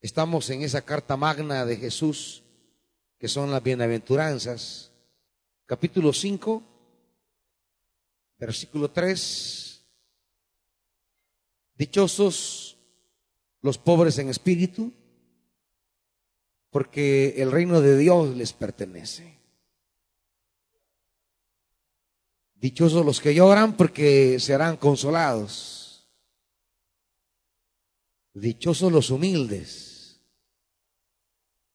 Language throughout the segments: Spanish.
Estamos en esa carta magna de Jesús, que son las bienaventuranzas. Capítulo 5, versículo 3. Dichosos los pobres en espíritu, porque el reino de Dios les pertenece. Dichosos los que lloran, porque serán consolados. Dichosos los humildes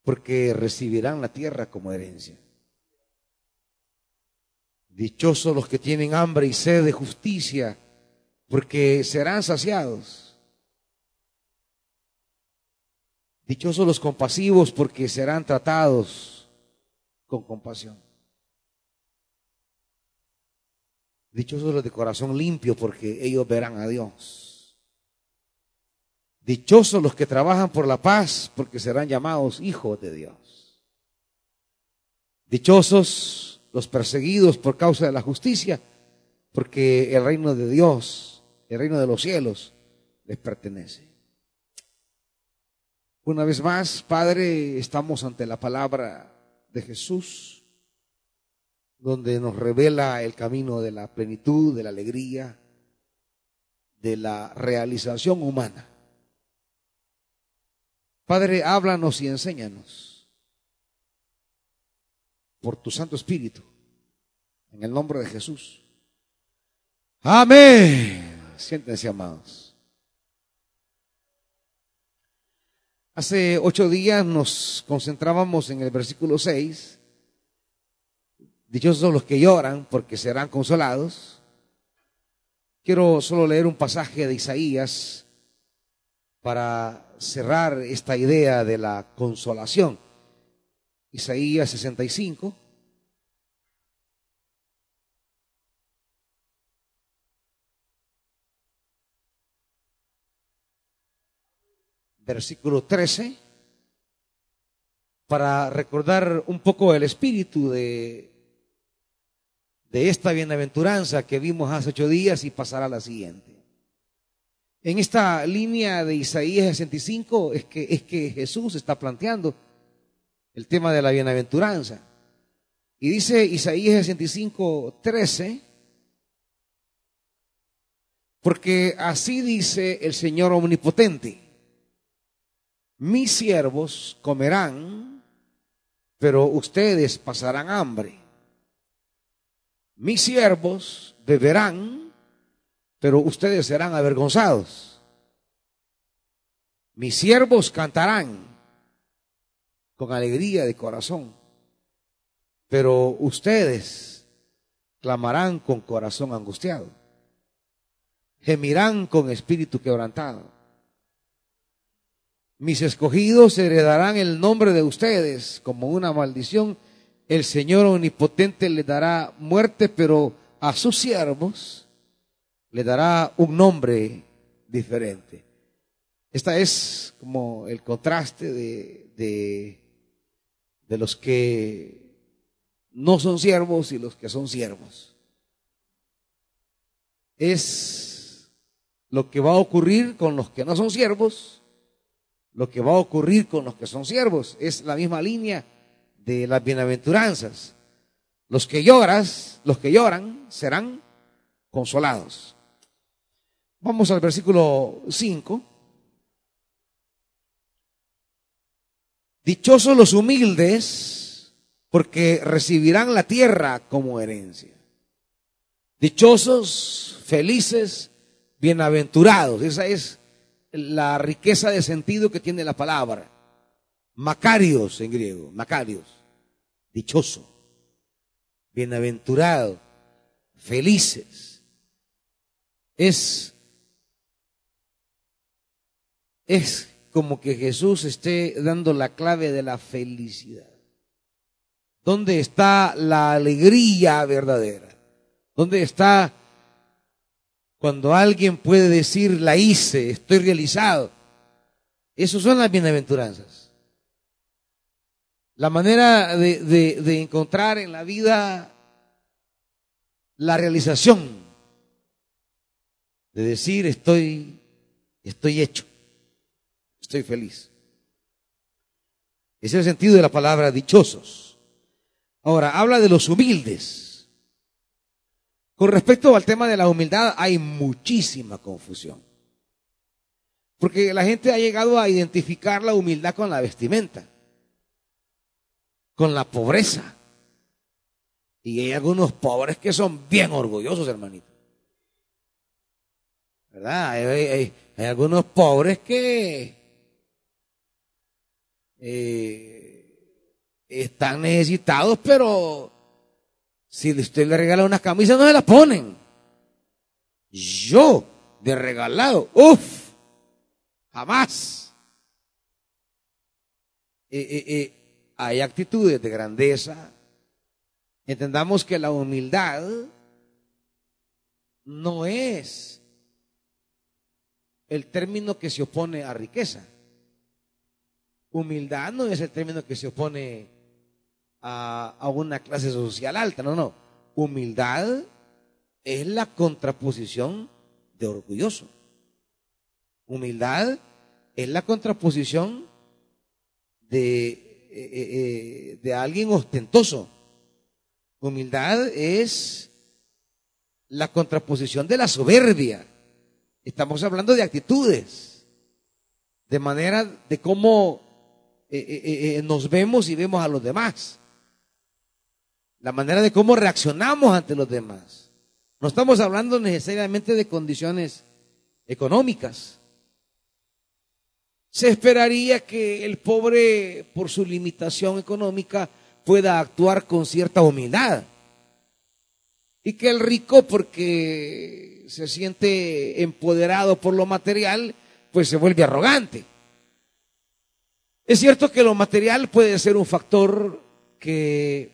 porque recibirán la tierra como herencia. Dichosos los que tienen hambre y sed de justicia, porque serán saciados. Dichosos los compasivos, porque serán tratados con compasión. Dichosos los de corazón limpio, porque ellos verán a Dios. Dichosos los que trabajan por la paz, porque serán llamados hijos de Dios. Dichosos los perseguidos por causa de la justicia, porque el reino de Dios, el reino de los cielos, les pertenece. Una vez más, Padre, estamos ante la palabra de Jesús, donde nos revela el camino de la plenitud, de la alegría, de la realización humana. Padre, háblanos y enséñanos por tu Santo Espíritu, en el nombre de Jesús. Amén. Siéntense, amados. Hace ocho días nos concentrábamos en el versículo 6. Dichosos son los que lloran porque serán consolados. Quiero solo leer un pasaje de Isaías para cerrar esta idea de la consolación. Isaías 65. Versículo 13, para recordar un poco el espíritu de, de esta bienaventuranza que vimos hace ocho días y pasará a la siguiente. En esta línea de Isaías 65 es que, es que Jesús está planteando el tema de la bienaventuranza. Y dice Isaías 65, 13, porque así dice el Señor Omnipotente, mis siervos comerán, pero ustedes pasarán hambre. Mis siervos beberán, pero ustedes serán avergonzados. Mis siervos cantarán con alegría de corazón, pero ustedes clamarán con corazón angustiado, gemirán con espíritu quebrantado. Mis escogidos heredarán el nombre de ustedes como una maldición. El Señor omnipotente les dará muerte, pero a sus siervos le dará un nombre diferente. Esta es como el contraste de, de, los que no son siervos y los que son siervos. Es lo que va a ocurrir con los que no son siervos, lo que va a ocurrir con los que son siervos. Es la misma línea de las bienaventuranzas. Los que lloras, los que lloran serán consolados. Vamos al versículo 5. Dichosos los humildes, porque recibirán la tierra como herencia. Dichosos, felices, bienaventurados. Esa es la riqueza de sentido que tiene la palabra. Macarios en griego, Macarios. Dichoso, bienaventurado, felices. Es es como que Jesús esté dando la clave de la felicidad. ¿Dónde está la alegría verdadera? ¿Dónde está cuando alguien puede decir, la hice, estoy realizado? Esas son las bienaventuranzas. La manera de, de encontrar en la vida la realización, de decir, estoy, estoy hecho estoy feliz. Es el sentido de la palabra dichosos. Ahora, habla de los humildes. Con respecto al tema de la humildad, hay muchísima confusión. Porque la gente ha llegado a identificar la humildad con la vestimenta, con la pobreza. Y hay algunos pobres que son bien orgullosos, hermanito. ¿Verdad? Hay, algunos pobres que eh, están necesitados, pero si usted le regala una camisa, no se la ponen. Yo, de regalado, uff, jamás. Eh, eh, hay actitudes de grandeza. Entendamos que la humildad no es el término que se opone a riqueza. Humildad no es el término que se opone a, a una clase social alta, no, no. Humildad es la contraposición de orgulloso. Humildad es la contraposición de, eh, eh, eh, de alguien ostentoso. Humildad es la contraposición de la soberbia. Estamos hablando de actitudes, de manera de cómo eh, eh, eh, nos vemos y vemos a los demás, la manera de cómo reaccionamos ante los demás. No estamos hablando necesariamente de condiciones económicas. Se esperaría que el pobre, por su limitación económica, pueda actuar con cierta humildad. Y que el rico, porque se siente empoderado por lo material, pues se vuelve arrogante. Es cierto que lo material puede ser un factor que, eh,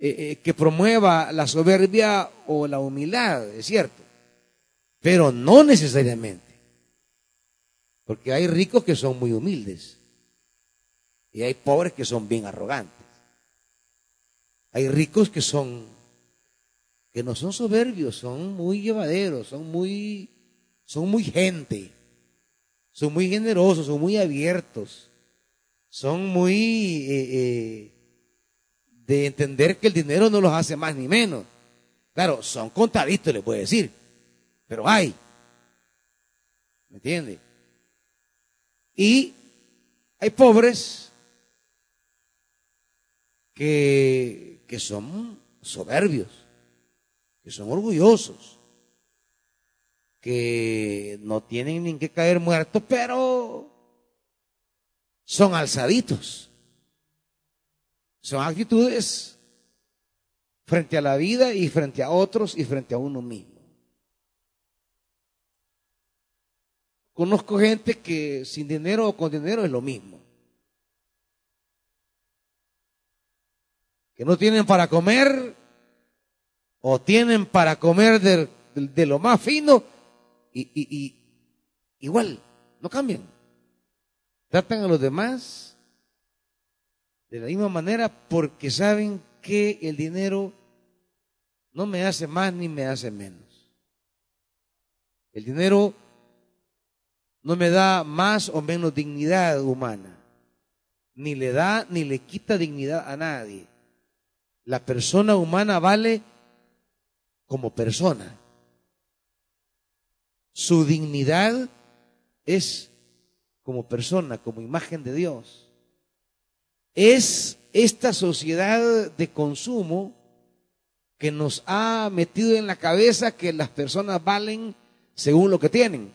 eh, que promueva la soberbia o la humildad, es cierto, pero no necesariamente. Porque hay ricos que son muy humildes y hay pobres que son bien arrogantes. Hay ricos que son que no son soberbios, son muy llevaderos, son muy, son muy gente, son muy generosos, son muy abiertos, son muy eh, eh, de entender que el dinero no los hace más ni menos. Claro, son contaditos, le puedo decir, pero hay. ¿Me entiende? Y hay pobres que, que son soberbios que son orgullosos, que no tienen ni que caer muertos, pero son alzaditos. Son actitudes frente a la vida y frente a otros y frente a uno mismo. Conozco gente que sin dinero o con dinero es lo mismo. Que no tienen para comer o tienen para comer de, lo más fino y, igual, no cambian. Tratan a los demás de la misma manera porque saben que el dinero no me hace más ni me hace menos. El dinero no me da más o menos dignidad humana, ni le da ni le quita dignidad a nadie. La persona humana vale como persona. Su dignidad es como persona, como imagen de Dios. Es esta sociedad de consumo que nos ha metido en la cabeza que las personas valen según lo que tienen.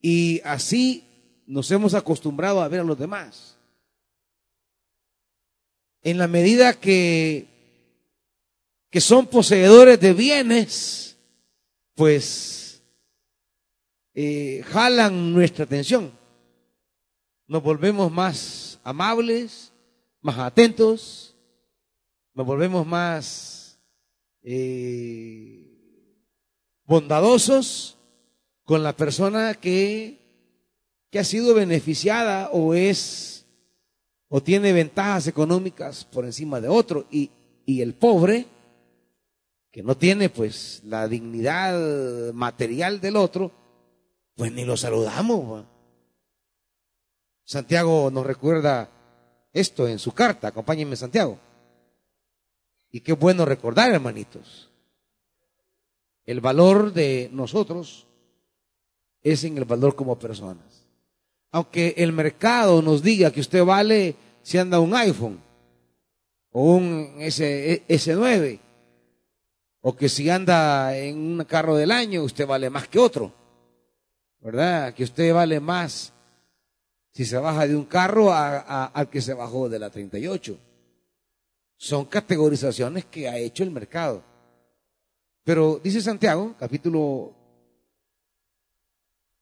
Y así nos hemos acostumbrado a ver a los demás. En la medida que que son poseedores de bienes, pues eh, jalan nuestra atención. Nos volvemos más amables, más atentos, nos volvemos más eh, bondadosos con la persona que, que ha sido beneficiada o es o tiene ventajas económicas por encima de otro y, y el pobre que no tiene pues la dignidad material del otro, pues ni lo saludamos. Santiago nos recuerda esto en su carta, acompáñenme Santiago. Y qué bueno recordar, hermanitos. El valor de nosotros es en el valor como personas. Aunque el mercado nos diga que usted vale si anda un iPhone o un S, S9, o que si anda en un carro del año, usted vale más que otro. ¿Verdad? Que usted vale más si se baja de un carro al que se bajó de la 38. Son categorizaciones que ha hecho el mercado. Pero dice Santiago, capítulo,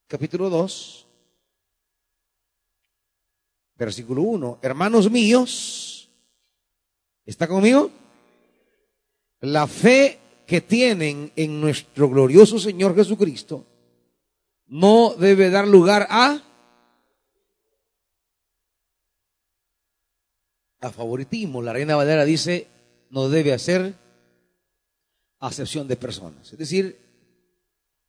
capítulo 2, versículo 1, hermanos míos, ¿está conmigo? La fe que tienen en nuestro glorioso Señor Jesucristo no debe dar lugar a a favoritismo. La Reina Valera dice, no debe hacer acepción de personas. Es decir,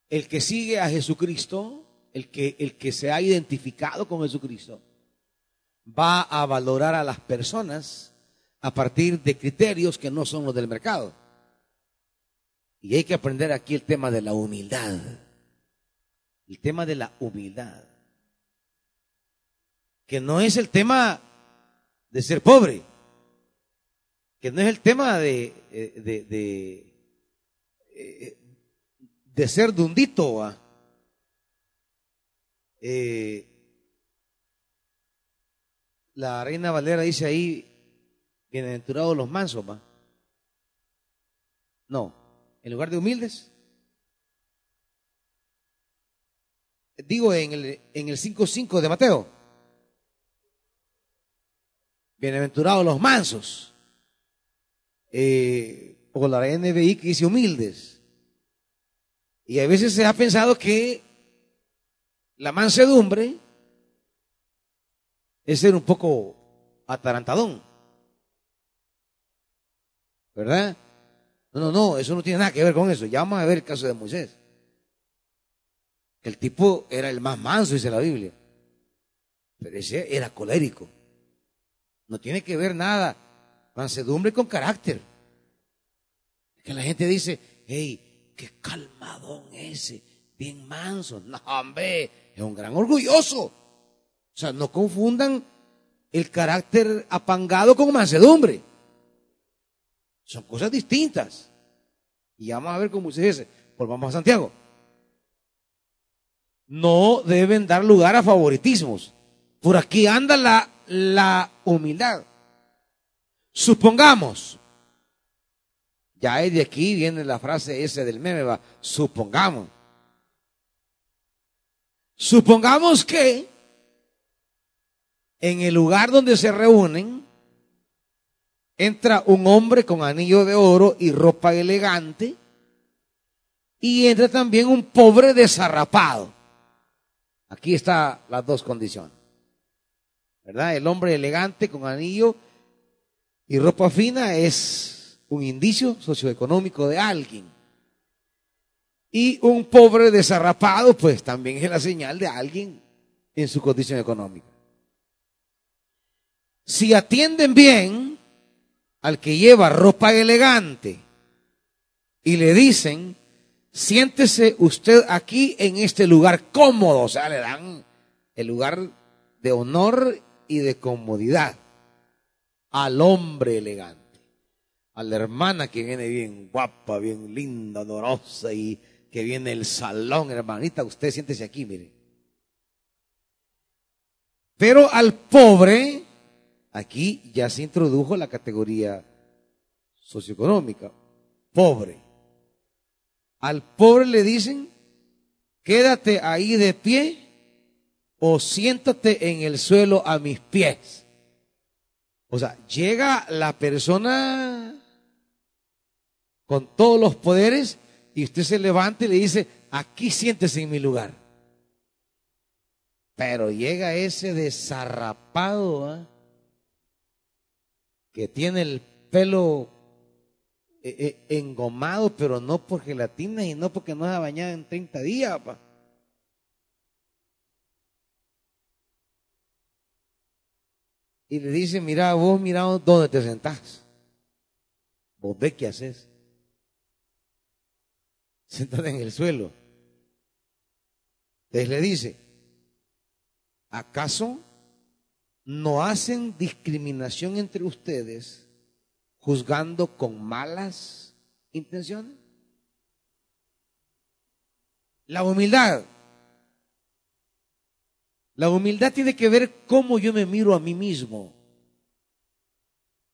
el que sigue a Jesucristo, el que, el que se ha identificado con Jesucristo, va a valorar a las personas a partir de criterios que no son los del mercado. Y hay que aprender aquí el tema de la humildad. El tema de la humildad. Que no es el tema de ser pobre, que no es el tema de, eh, eh, de ser dundito. Eh, la reina Valera dice ahí, bienaventurados los mansos, ¿va? No, en lugar de humildes. Digo en el, en el 5.5 de Mateo. Bienaventurados los mansos. Eh, o la NBI que dice humildes. Y a veces se ha pensado que la mansedumbre es ser un poco atarantadón. ¿Verdad? No, no, no, eso no tiene nada que ver con eso. Ya vamos a ver el caso de Moisés. El tipo era el más manso, dice la Biblia. Pero ese era colérico. No tiene que ver nada. Mansedumbre con carácter. Que la gente dice, hey, qué calmadón ese, bien manso. No, hombre, es un gran orgulloso. O sea, no confundan el carácter apangado con mansedumbre. Son cosas distintas. Y vamos a ver cómo se dice. Volvamos a Santiago. No deben dar lugar a favoritismos. Por aquí anda la la humildad. Supongamos, ya de aquí viene la frase esa del meme, va, supongamos. Supongamos que en el lugar donde se reúnen entra un hombre con anillo de oro y ropa elegante y entra también un pobre desarrapado. Aquí están las dos condiciones. ¿verdad? El hombre elegante con anillo y ropa fina es un indicio socioeconómico de alguien. Y un pobre desarrapado, pues también es la señal de alguien en su condición económica. Si atienden bien al que lleva ropa elegante y le dicen, siéntese usted aquí en este lugar cómodo, o sea, le dan el lugar de honor y de comodidad al hombre elegante, a la hermana que viene bien guapa, bien linda, honorosa y que viene el salón, hermanita, usted siéntese aquí, mire. Pero al pobre, aquí ya se introdujo la categoría socioeconómica, pobre. Al pobre le dicen, quédate ahí de pie o siéntate en el suelo a mis pies. O sea, llega la persona con todos los poderes y usted se levanta y le dice, aquí siéntese en mi lugar. Pero llega ese desarrapado ¿ah? Que tiene el pelo eh, eh, engomado, pero no por gelatina y no porque no se ha bañado en 30 días. y le dice, mira, vos mira dónde te sentás. Vos ve qué haces. Sentada en el suelo. Entonces le dice, ¿acaso no hacen discriminación entre ustedes juzgando con malas intenciones? La humildad. La humildad tiene que ver cómo yo me miro a mí mismo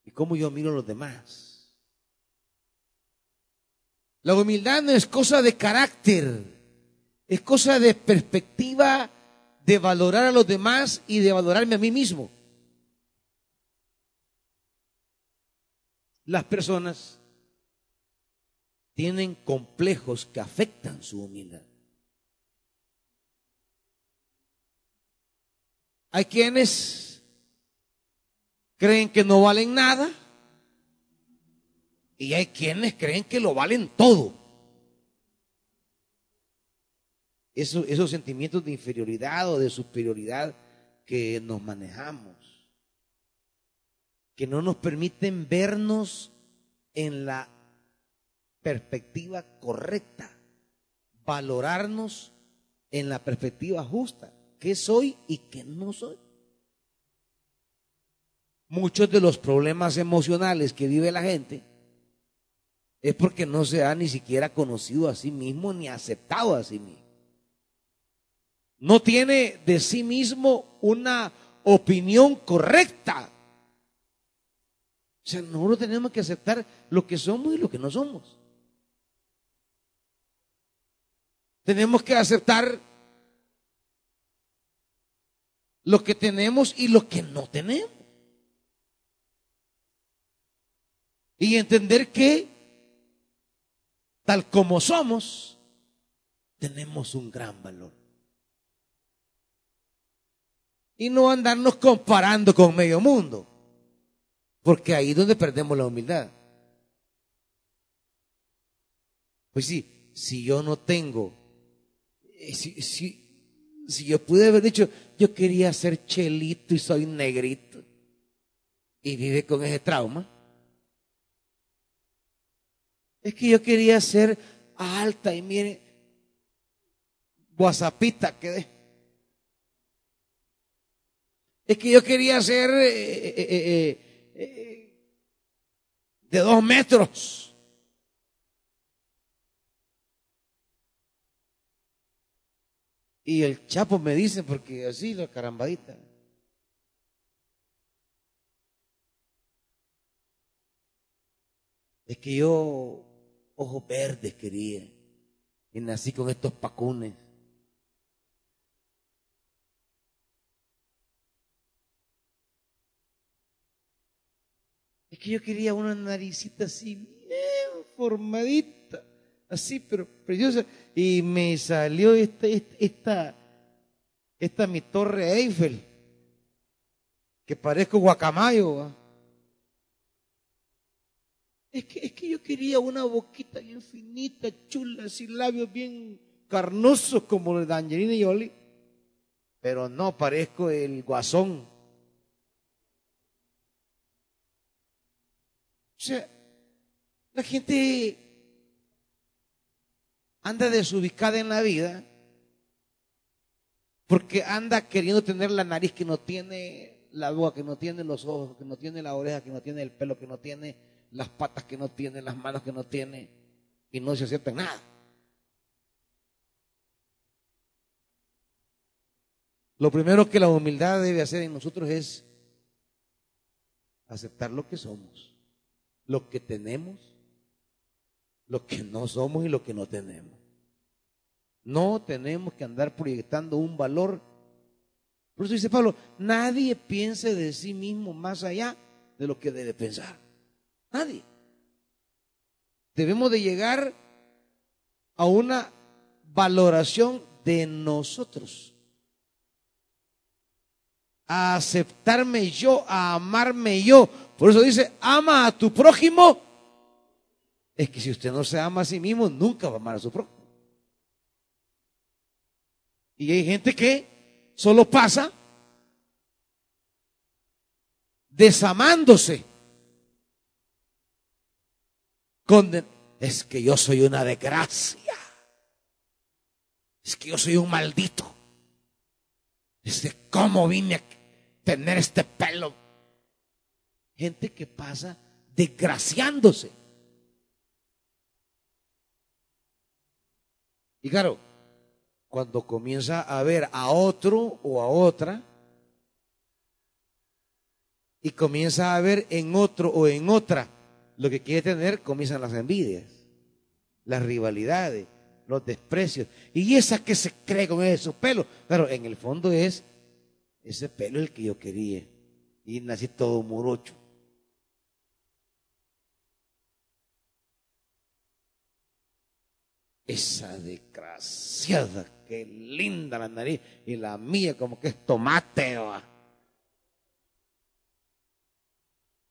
y cómo yo miro a los demás. La humildad no es cosa de carácter, es cosa de perspectiva de valorar a los demás y de valorarme a mí mismo. Las personas tienen complejos que afectan su humildad. Hay quienes creen que no valen nada y hay quienes creen que lo valen todo. Esos sentimientos de inferioridad o de superioridad que nos manejamos, que no nos permiten vernos en la perspectiva correcta, valorarnos en la perspectiva justa, qué soy y qué no soy. Muchos de los problemas emocionales que vive la gente es porque no se ha ni siquiera conocido a sí mismo ni aceptado a sí mismo no tiene de sí mismo una opinión correcta. O sea, nosotros tenemos que aceptar lo que somos y lo que no somos. Tenemos que aceptar lo que tenemos y lo que no tenemos. Y entender que, tal como somos, tenemos un gran valor y no andarnos comparando con medio mundo, porque ahí es donde perdemos la humildad. Pues sí, si yo no tengo, eh, si, si, si yo pude haber dicho, yo quería ser chelito y soy negrito, y vive con ese trauma, es que yo quería ser alta y mire, guasapita quedé. Es que yo quería ser eh, eh, eh, de dos metros. Y el chapo me dice, porque así la carambadita. Es que yo ojos verdes quería. Y nací con estos pacunes. Que yo quería una naricita así, bien formadita, así, pero preciosa. Y me salió esta, esta, esta, mi torre Eiffel, que parezco guacamayo. Es que, es que yo quería una boquita bien finita, chula, así labios bien carnosos como el de Angelina Jolie. Pero no, parezco el guasón O sea, la gente anda desubicada en la vida porque anda queriendo tener la nariz que no tiene, la boca que no tiene, los ojos que no tiene, la oreja que no tiene, el pelo que no tiene, las patas que no tiene, las manos que no tiene, y no se acepta nada. Lo primero que la humildad debe hacer en nosotros es aceptar lo que somos lo que tenemos, lo que no somos y lo que no tenemos. No tenemos que andar proyectando un valor. Por eso dice Pablo, nadie piense de sí mismo más allá de lo que debe pensar. Nadie. Debemos de llegar a una valoración de nosotros. A aceptarme yo, a amarme yo, por eso dice, ama a tu prójimo. Es que si usted no se ama a sí mismo, nunca va a amar a su prójimo. Y hay gente que solo pasa desamándose. es que yo soy una desgracia. Es que yo soy un maldito. Es de cómo vine a tener este pelo. Gente que pasa desgraciándose. Y claro, cuando comienza a ver a otro o a otra, y comienza a ver en otro o en otra lo que quiere tener, comienzan las envidias, las rivalidades, los desprecios. Y esa que se cree con esos pelos, claro, en el fondo es ese pelo el que yo quería. Y nací todo morocho. Esa desgraciada, qué linda la nariz. Y la mía como que es tomate.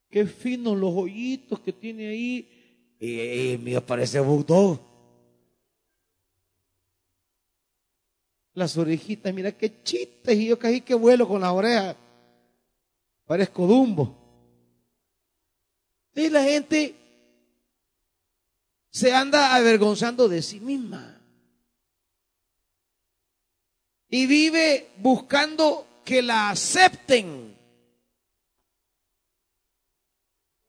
Qué finos los hoyitos que tiene ahí. Y, mío parece bulldog. Las orejitas, mira qué chistes. Y yo casi que vuelo con las orejas. Parezco Dumbo. Y la gente se anda avergonzando de sí misma. Y vive buscando que la acepten.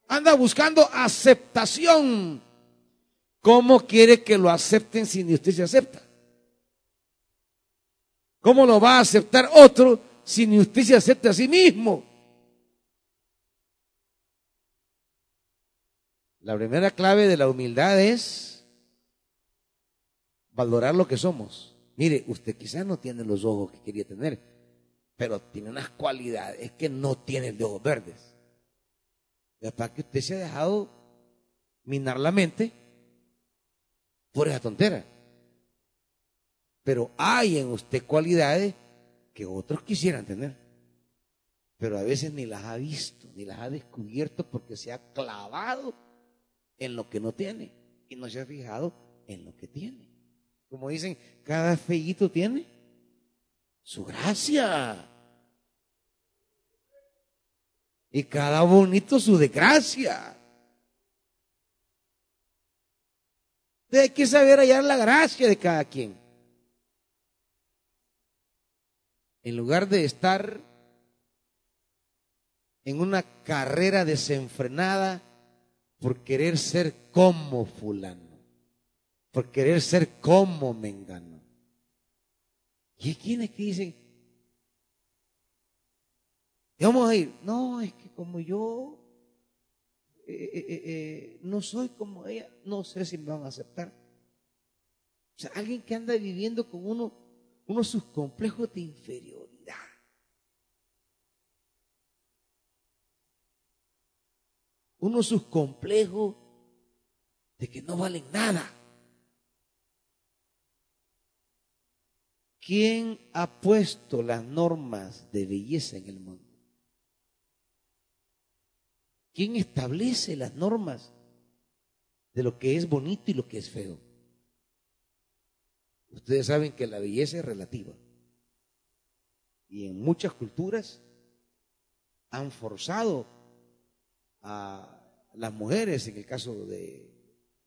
Anda buscando aceptación. ¿Cómo quiere que lo acepten si ni usted se acepta? ¿Cómo lo va a aceptar otro si ni usted se acepta a sí mismo? La primera clave de la humildad es valorar lo que somos. Mire, usted quizás no tiene los ojos que quería tener, pero tiene unas cualidades que no tiene de ojos verdes. Es para que usted se ha dejado minar la mente por esa tontera. Pero hay en usted cualidades que otros quisieran tener. Pero a veces ni las ha visto, ni las ha descubierto porque se ha clavado en lo que no tiene y no se ha fijado en lo que tiene. Como dicen, cada feíto tiene su gracia. Y cada bonito su desgracia. hay que saber hallar la gracia de cada quien. En lugar de estar en una carrera desenfrenada por querer ser como fulano, por querer ser como mengano. Y hay quienes que dicen, vamos a ir, no, es que como yo eh, eh, eh, no soy como ella, no sé si me van a aceptar. O sea, alguien que anda viviendo con uno, uno sus complejos de inferioridad. Uno sus complejos de que no valen nada. ¿Quién ha puesto las normas de belleza en el mundo? ¿Quién establece las normas de lo que es bonito y lo que es feo? Ustedes saben que la belleza es relativa. Y en muchas culturas han forzado a las mujeres, en el caso de,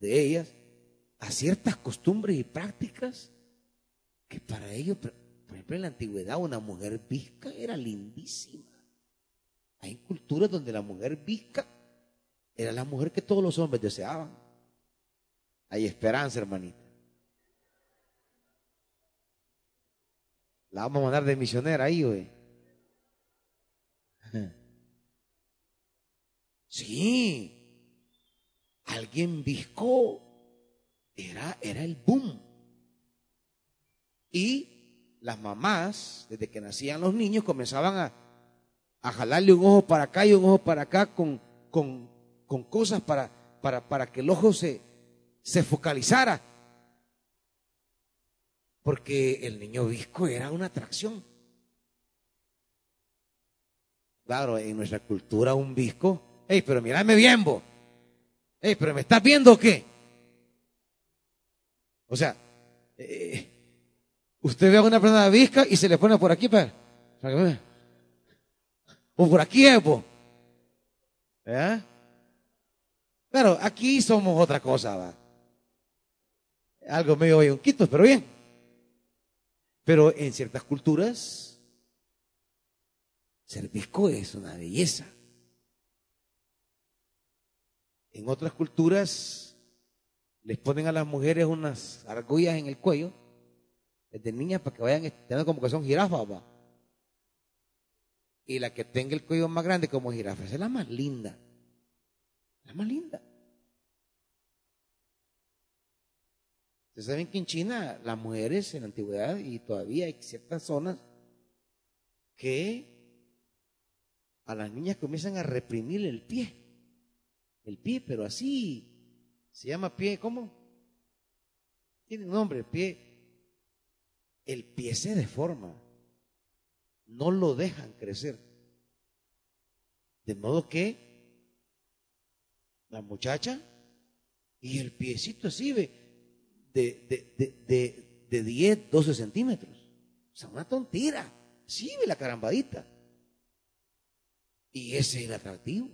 ellas, a ciertas costumbres y prácticas que para ellos, por ejemplo, en la antigüedad una mujer visca era lindísima. Hay culturas donde la mujer visca era la mujer que todos los hombres deseaban. Hay esperanza, hermanita. La vamos a mandar de misionera ahí, güey. Sí, alguien viscó, era, era el boom. Y las mamás, desde que nacían los niños, comenzaban a, a jalarle un ojo para acá y un ojo para acá con, con, con cosas para, para, para, que el ojo se, se focalizara. Porque el niño visco era una atracción. Claro, en nuestra cultura un visco Ey, pero mírame bien, vos. Ey, pero ¿me estás viendo o qué? O sea, eh, usted ve a una persona visca y se le pone por aquí, para, o por aquí, Evo. ¿verdad? Claro, aquí somos otra cosa, va. Algo medio bayonquitos, pero bien. Pero en ciertas culturas, ser visco es una belleza. En otras culturas les ponen a las mujeres unas argollas en el cuello, desde niñas para que vayan teniendo como que son jirafas, va. Y la que tenga el cuello más grande como jirafa, esa es la más linda. La más linda. Ustedes saben que en China las mujeres en la antigüedad y todavía hay ciertas zonas que a las niñas comienzan a reprimir el pie. El pie, pero así se llama pie, ¿cómo? Tiene un nombre, pie. El pie se deforma. No lo dejan crecer. De modo que la muchacha y el piecito así ve de, de, de, 10, 12 centímetros. O sea, una tontera. Sí ve la carambadita. Y ese es el atractivo.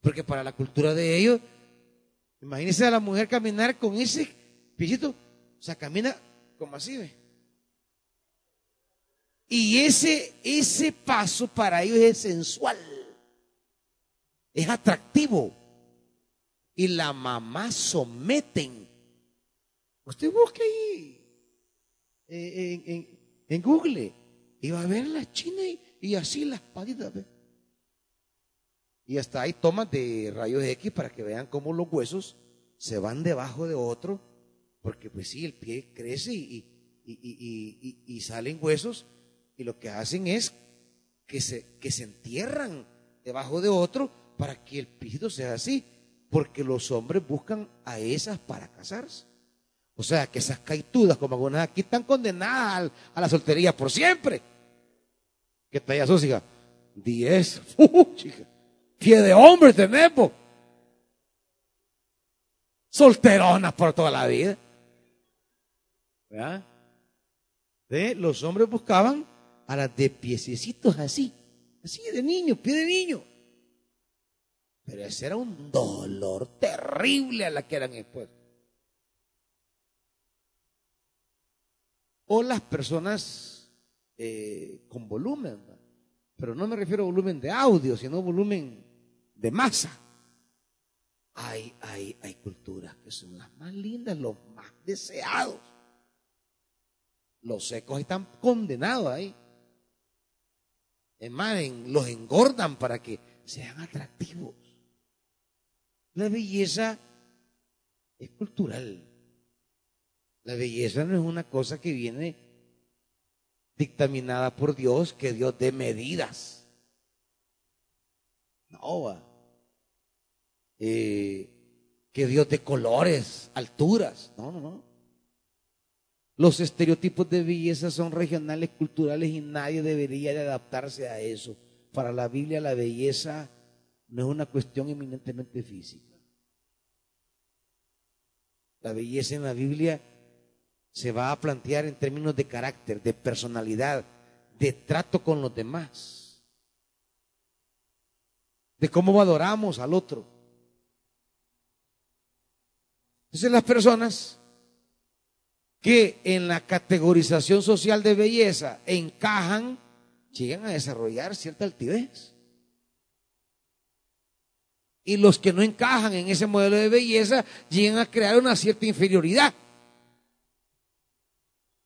Porque para la cultura de ellos, imagínense a la mujer caminar con ese piecito. O sea, camina como así. Y ese, ese paso para ellos es sensual. Es atractivo. Y la mamá someten. Usted busque ahí eh, en, Google y va a ver la china y, así las patitas. Y hasta hay tomas de rayos X para que vean cómo los huesos se van debajo de otro, porque pues sí, el pie crece y, y salen huesos y lo que hacen es que se, que se entierran debajo de otro para que el piso sea así, porque los hombres buscan a esas para casarse. O sea, que esas caitudas como algunas aquí están condenadas a la soltería por siempre. Que talla? Diez. Uh, chica. Pie de hombre tenemos. Solteronas por toda la vida. ¿Verdad? Los hombres buscaban a las de piececitos así, así de niño, pie de niño. Pero ese era un dolor terrible a la que eran expuestos. O las personas eh, con volumen, pero no me refiero a volumen de audio, sino volumen de masa. Hay, hay, hay culturas que son las más lindas, los más deseados. Los secos están condenados ahí emanen, los engordan para que sean atractivos. La belleza es cultural. La belleza no es una cosa que viene dictaminada por Dios, que Dios dé medidas. No, eh, que Dios dé colores, alturas. No, no, no. Los estereotipos de belleza son regionales, culturales y nadie debería de adaptarse a eso. Para la Biblia la belleza no es una cuestión eminentemente física. La belleza en la Biblia se va a plantear en términos de carácter, de personalidad, de trato con los demás, de cómo valoramos al otro. Entonces las personas que en la categorización social de belleza encajan, llegan a desarrollar cierta altivez. Y los que no encajan en ese modelo de belleza llegan a crear una cierta inferioridad.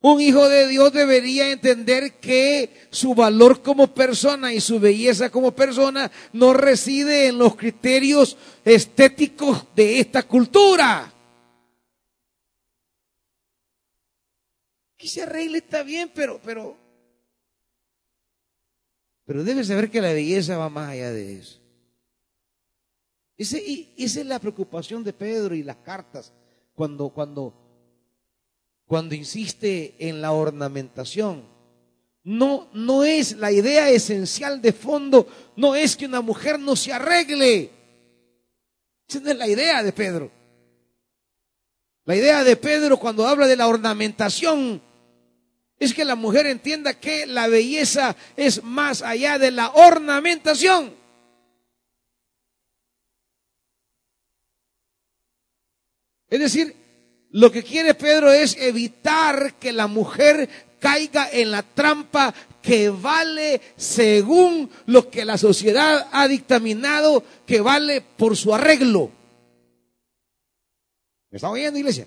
Un hijo de Dios debería entender que su valor como persona y su belleza como persona no reside en los criterios estéticos de esta cultura. Que se arregle está bien, pero, pero, pero debe saber que la belleza va más allá de eso. Ese, esa es la preocupación de Pedro y las cartas cuando, cuando, cuando insiste en la ornamentación. No, no es la idea esencial de fondo, no es que una mujer no se arregle. Esa no es la idea de Pedro. La idea de Pedro cuando habla de la ornamentación es que la mujer entienda que la belleza es más allá de la ornamentación. Es decir, lo que quiere Pedro es evitar que la mujer caiga en la trampa que vale según lo que la sociedad ha dictaminado que vale por su arreglo. ¿Me está oyendo, iglesia?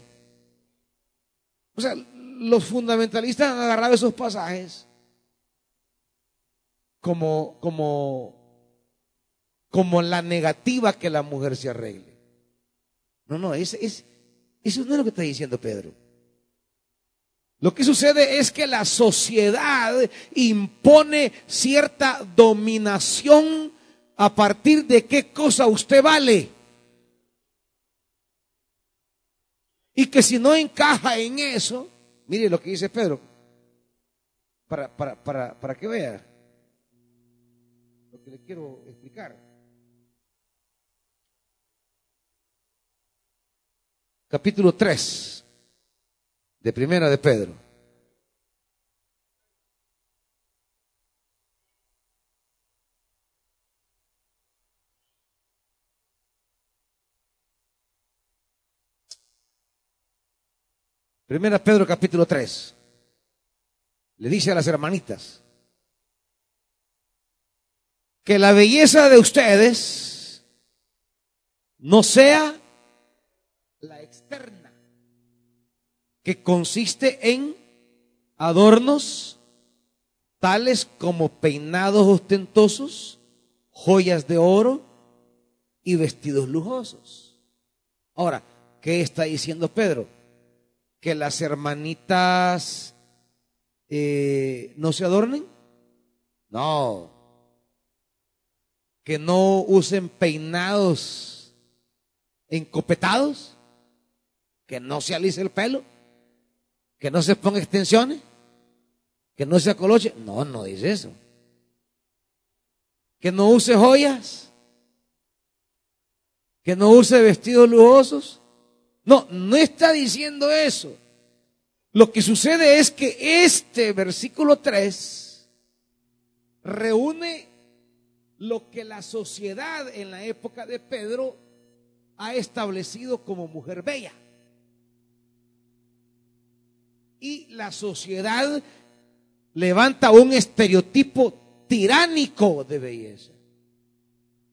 O sea, los fundamentalistas han agarrado esos pasajes como, como, como la negativa que la mujer se arregle. No, no, es, es, eso no es lo que está diciendo Pedro. Lo que sucede es que la sociedad impone cierta dominación a partir de qué cosa usted vale. Y que si no encaja en eso, mire lo que dice Pedro, para, para, para, para que vea lo que le quiero explicar. Capítulo 3 de Primera de Pedro. Primera Pedro capítulo 3. Le dice a las hermanitas que la belleza de ustedes no sea la externa que consiste en adornos tales como peinados ostentosos, joyas de oro y vestidos lujosos. Ahora, ¿qué está diciendo Pedro? Que las hermanitas eh, no se adornen. No. Que no usen peinados encopetados. Que no se alice el pelo que no se ponga extensiones, que no se acoloche. No, no dice eso. Que no use joyas, que no use vestidos lujosos. No, no está diciendo eso. Lo que sucede es que este versículo 3 reúne lo que la sociedad en la época de Pedro ha establecido como mujer bella y la sociedad levanta un estereotipo tiránico de belleza.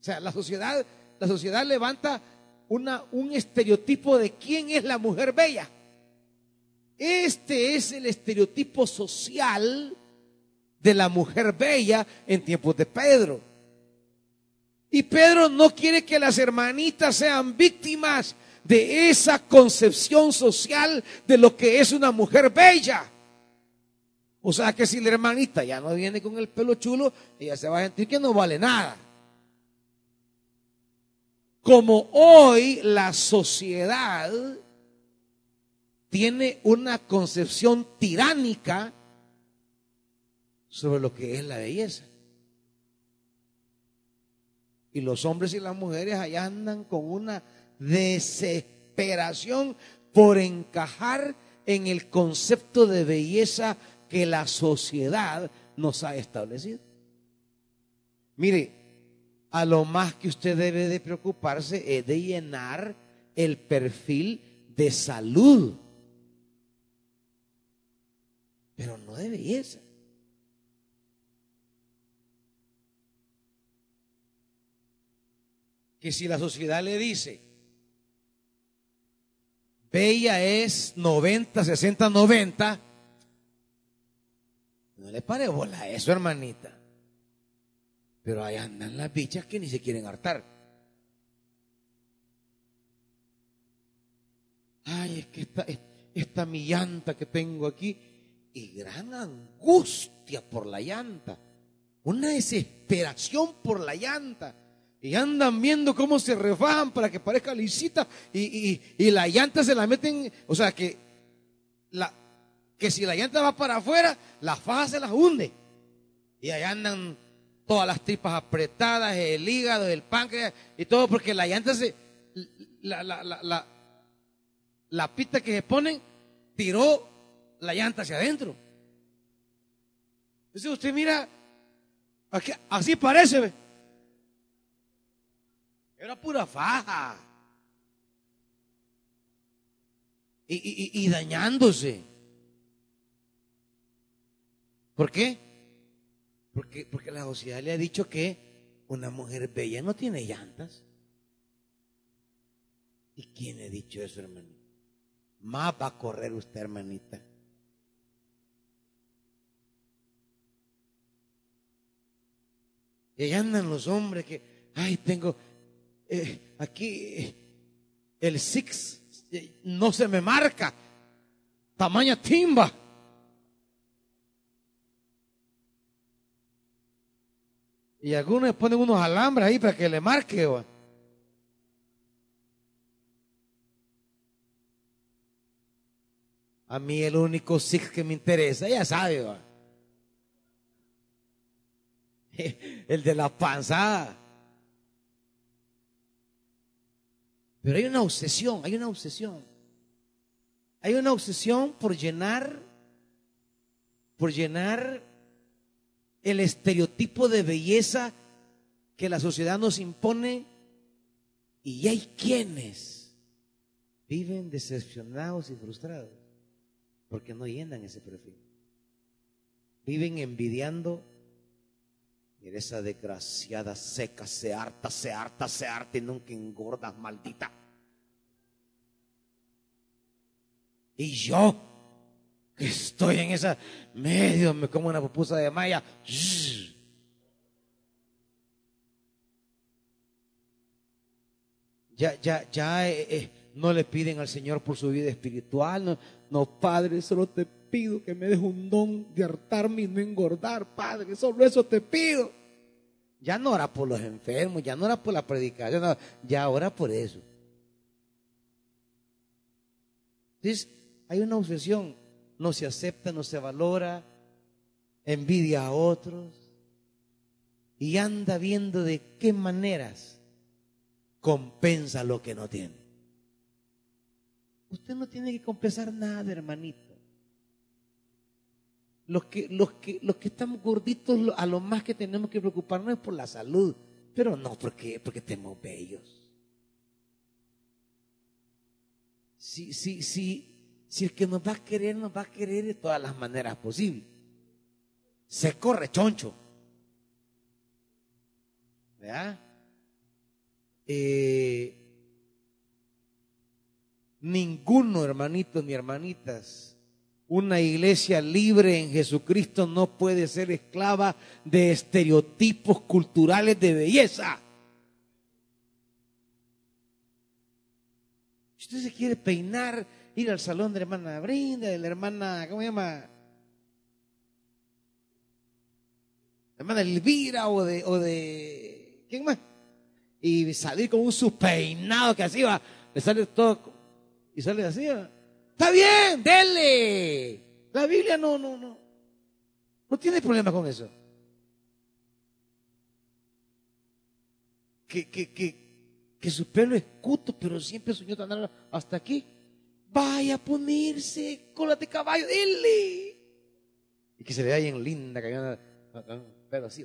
O sea, la sociedad, la sociedad levanta una, un estereotipo de quién es la mujer bella. Este es el estereotipo social de la mujer bella en tiempos de Pedro. Y Pedro no quiere que las hermanitas sean víctimas de esa concepción social de lo que es una mujer bella. O sea que si la hermanita ya no viene con el pelo chulo, ella se va a sentir que no vale nada. Como hoy la sociedad tiene una concepción tiránica sobre lo que es la belleza. Y los hombres y las mujeres allá andan con una desesperación por encajar en el concepto de belleza que la sociedad nos ha establecido. Mire, a lo más que usted debe de preocuparse es de llenar el perfil de salud, pero no de belleza. Que si la sociedad le dice, Bella es 90, 60, 90. No le pare bola a eso, hermanita. Pero ahí andan las bichas que ni se quieren hartar. Ay, es que esta, esta mi llanta que tengo aquí. Y gran angustia por la llanta. Una desesperación por la llanta y andan viendo cómo se refajan para que parezca lisita y, y, la llanta se la meten, o sea que la, que si la llanta va para afuera, la faja se las hunde. Y ahí andan todas las tripas apretadas, el hígado, el páncreas y todo, porque la llanta se, la, la, la, la pista que se ponen tiró la llanta hacia adentro. Entonces usted mira, así parece. Era pura faja. y, dañándose. ¿Por qué? Porque, porque la sociedad le ha dicho que una mujer bella no tiene llantas. ¿Y quién ha dicho eso, hermanita? Más va a correr usted, hermanita. Y andan los hombres que, ay, tengo eh, aquí el six, eh, no se me marca, tamaña timba. Y algunos ponen unos alambres ahí para que le marque. A mí el único six que me interesa, ya sabe. El de la panza. Pero hay una obsesión, hay una obsesión. Hay una obsesión por llenar, por llenar el estereotipo de belleza que la sociedad nos impone y hay quienes viven decepcionados y frustrados porque no llenan ese perfil. Viven envidiando. Esa desgraciada seca, se harta, se harta, se harta y nunca engordas, maldita. Y yo estoy en esa medio, me como una pupusa de malla. Ya, ya, ya eh, eh, no le piden al Señor por su vida espiritual. No, no, Padre, solo te pido que me des un don de hartarme y no engordar, Padre. Solo eso te pido. Ya no ora por los enfermos, ya no ora por la predicación, ya ora por eso. Hay una obsesión no se acepta, no se valora, envidia a otros y anda viendo de qué maneras compensa lo que no tiene. Usted no tiene que compensar nada, hermanito. Los que, los que, los que estamos gorditos, a lo más que tenemos que preocuparnos es por la salud, pero no porque, porque estemos bellos. Si, si, si, si el que nos va a querer, nos va a querer de todas las maneras posibles. Se corre choncho. ¿Verdad? Eh, ninguno, hermanitos ni hermanitas, una iglesia libre en Jesucristo no puede ser esclava de estereotipos culturales de belleza. Si usted se quiere peinar ir al salón de la hermana Brinda, de la hermana, ¿cómo se llama? La hermana Elvira o de, o de, ¿quién más? Y salir con un suspeinado que así va, le sale todo, y sale así, está bien, dele. La Biblia no, no, no, no tiene problema con eso. Que, que, que, que su pelo es cuto, pero siempre soñó andar hasta aquí. Vaya a ponerse cola de caballo, dile. Y que se vea bien linda, que pero así.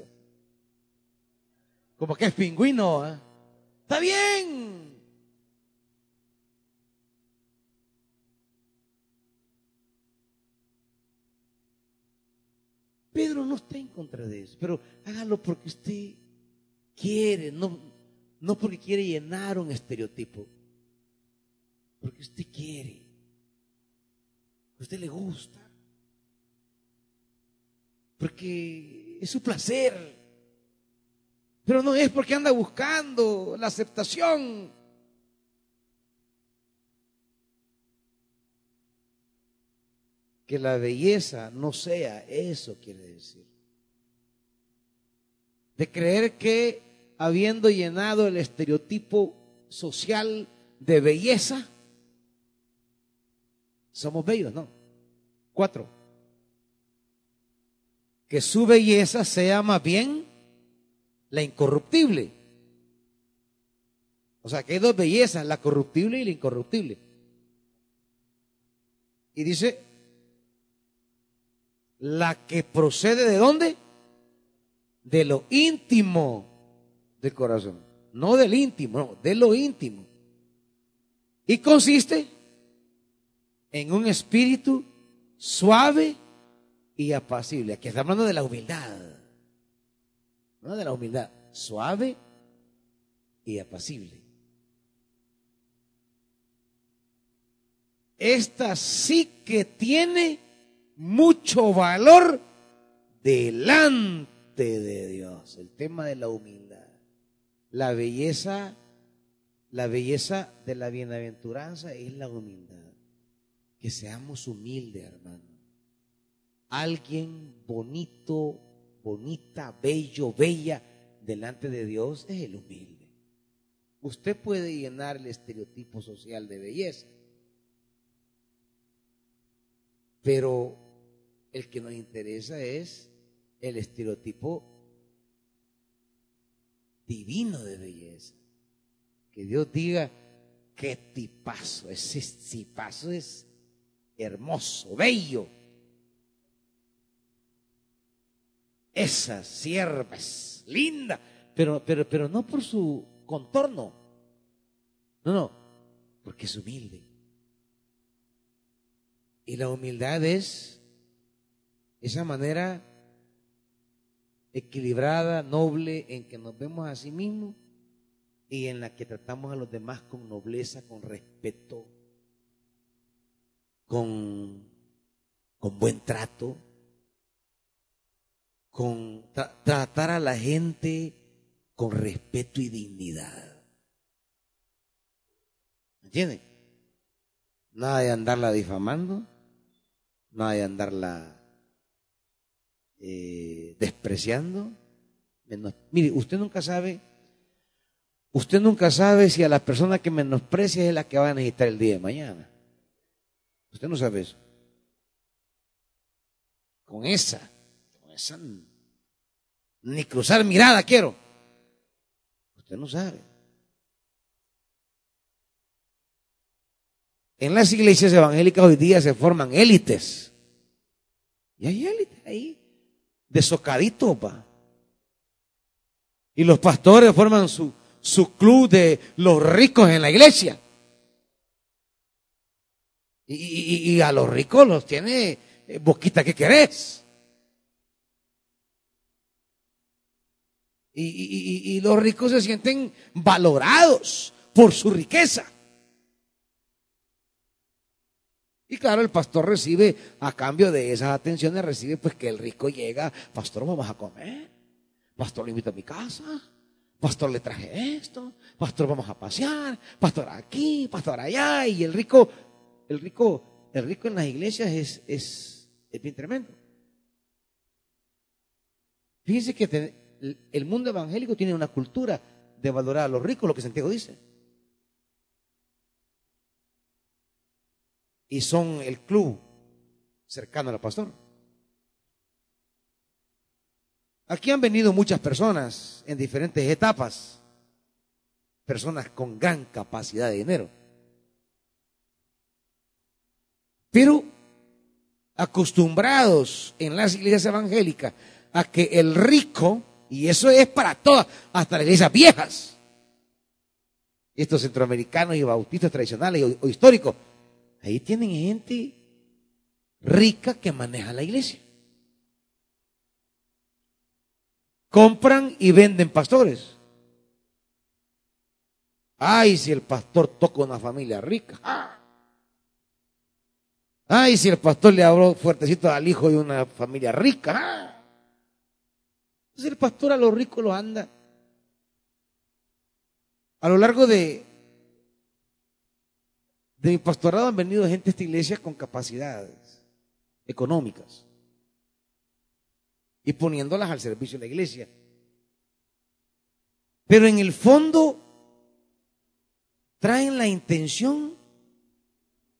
Como que es pingüino. ¿eh? Está bien. Pedro no está en contra de eso, pero hágalo porque usted quiere, no, no porque quiere llenar un estereotipo. Porque usted quiere. A usted le gusta. Porque es su placer. Pero no es porque anda buscando la aceptación. Que la belleza no sea eso, quiere decir. De creer que habiendo llenado el estereotipo social de belleza, somos bellos, ¿no? Cuatro. Que su belleza sea más bien la incorruptible. O sea, que hay dos bellezas, la corruptible y la incorruptible. Y dice, la que procede de dónde? De lo íntimo del corazón. No del íntimo, no, de lo íntimo. Y consiste en un espíritu suave y apacible. Aquí está hablando de la humildad. No de la humildad, suave y apacible. Esta sí que tiene mucho valor delante de Dios. El tema de la humildad. La belleza, la belleza de la bienaventuranza es la humildad. Que seamos humildes, hermano. Alguien bonito, bonita, bello, bella delante de Dios es el humilde. Usted puede llenar el estereotipo social de belleza, pero el que nos interesa es el estereotipo divino de belleza. Que Dios diga, qué tipazo, ese tipazo es hermoso, bello. Esa sierva es linda, pero, pero, pero no por su contorno. No, no, porque es humilde. Y la humildad es esa manera equilibrada, noble, en que nos vemos a sí mismos y en la que tratamos a los demás con nobleza, con respeto, con, con buen trato, con tratar a la gente con respeto y dignidad. ¿Me entienden? Nada de andarla difamando, nada de andarla eh, despreciando. mire, usted nunca sabe, usted nunca sabe si a la persona que menosprecia es la que va a necesitar el día de mañana. Usted no sabe eso. Con esa, con esa, ni cruzar mirada quiero. Usted no sabe. En las iglesias evangélicas hoy día se forman élites. Y hay élites ahí, de socadito, pa. Y los pastores forman su, su club de los ricos en la iglesia. Y, a los ricos los tiene eh, boquita que querés. Y, los ricos se sienten valorados por su riqueza. Y claro, el pastor recibe, a cambio de esas atenciones, recibe pues que el rico llega, pastor, vamos a comer, pastor, lo invito a mi casa, pastor, le traje esto, pastor, vamos a pasear, pastor, aquí, pastor, allá, y el rico el rico, el rico en las iglesias es, es, bien tremendo. Fíjense que el mundo evangélico tiene una cultura de valorar a los ricos, lo que Santiago dice. Y son el club cercano al pastor. Aquí han venido muchas personas en diferentes etapas, personas con gran capacidad de dinero. Pero acostumbrados en las iglesias evangélicas a que el rico, y eso es para todas, hasta las iglesias viejas, estos centroamericanos y bautistas tradicionales o, históricos, ahí tienen gente rica que maneja la iglesia. Compran y venden pastores. Ay, si el pastor toca una familia rica. ¡Ah! Ay, si el pastor le habló fuertecito al hijo de una familia rica. Ah. Entonces el pastor a los ricos los anda. A lo largo de, de mi pastorado han venido gente a esta iglesia con capacidades económicas y poniéndolas al servicio de la iglesia. Pero en el fondo traen la intención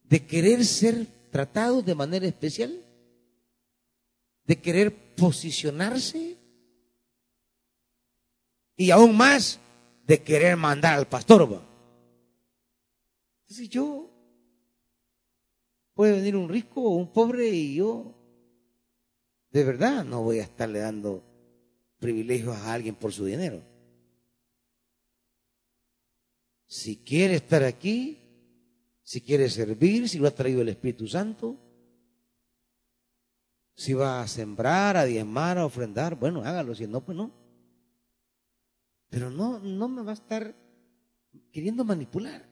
de querer ser tratado de manera especial, de querer posicionarse y aún más de querer mandar al pastor. Entonces yo, puede venir un rico o un pobre y yo, de verdad, no voy a estarle dando privilegios a alguien por su dinero. Si quiere estar aquí, si quiere servir, si lo ha traído el Espíritu Santo, si va a sembrar, a diezmar, a ofrendar, bueno, hágalo, si no, pues no. Pero no, no me va a estar queriendo manipular.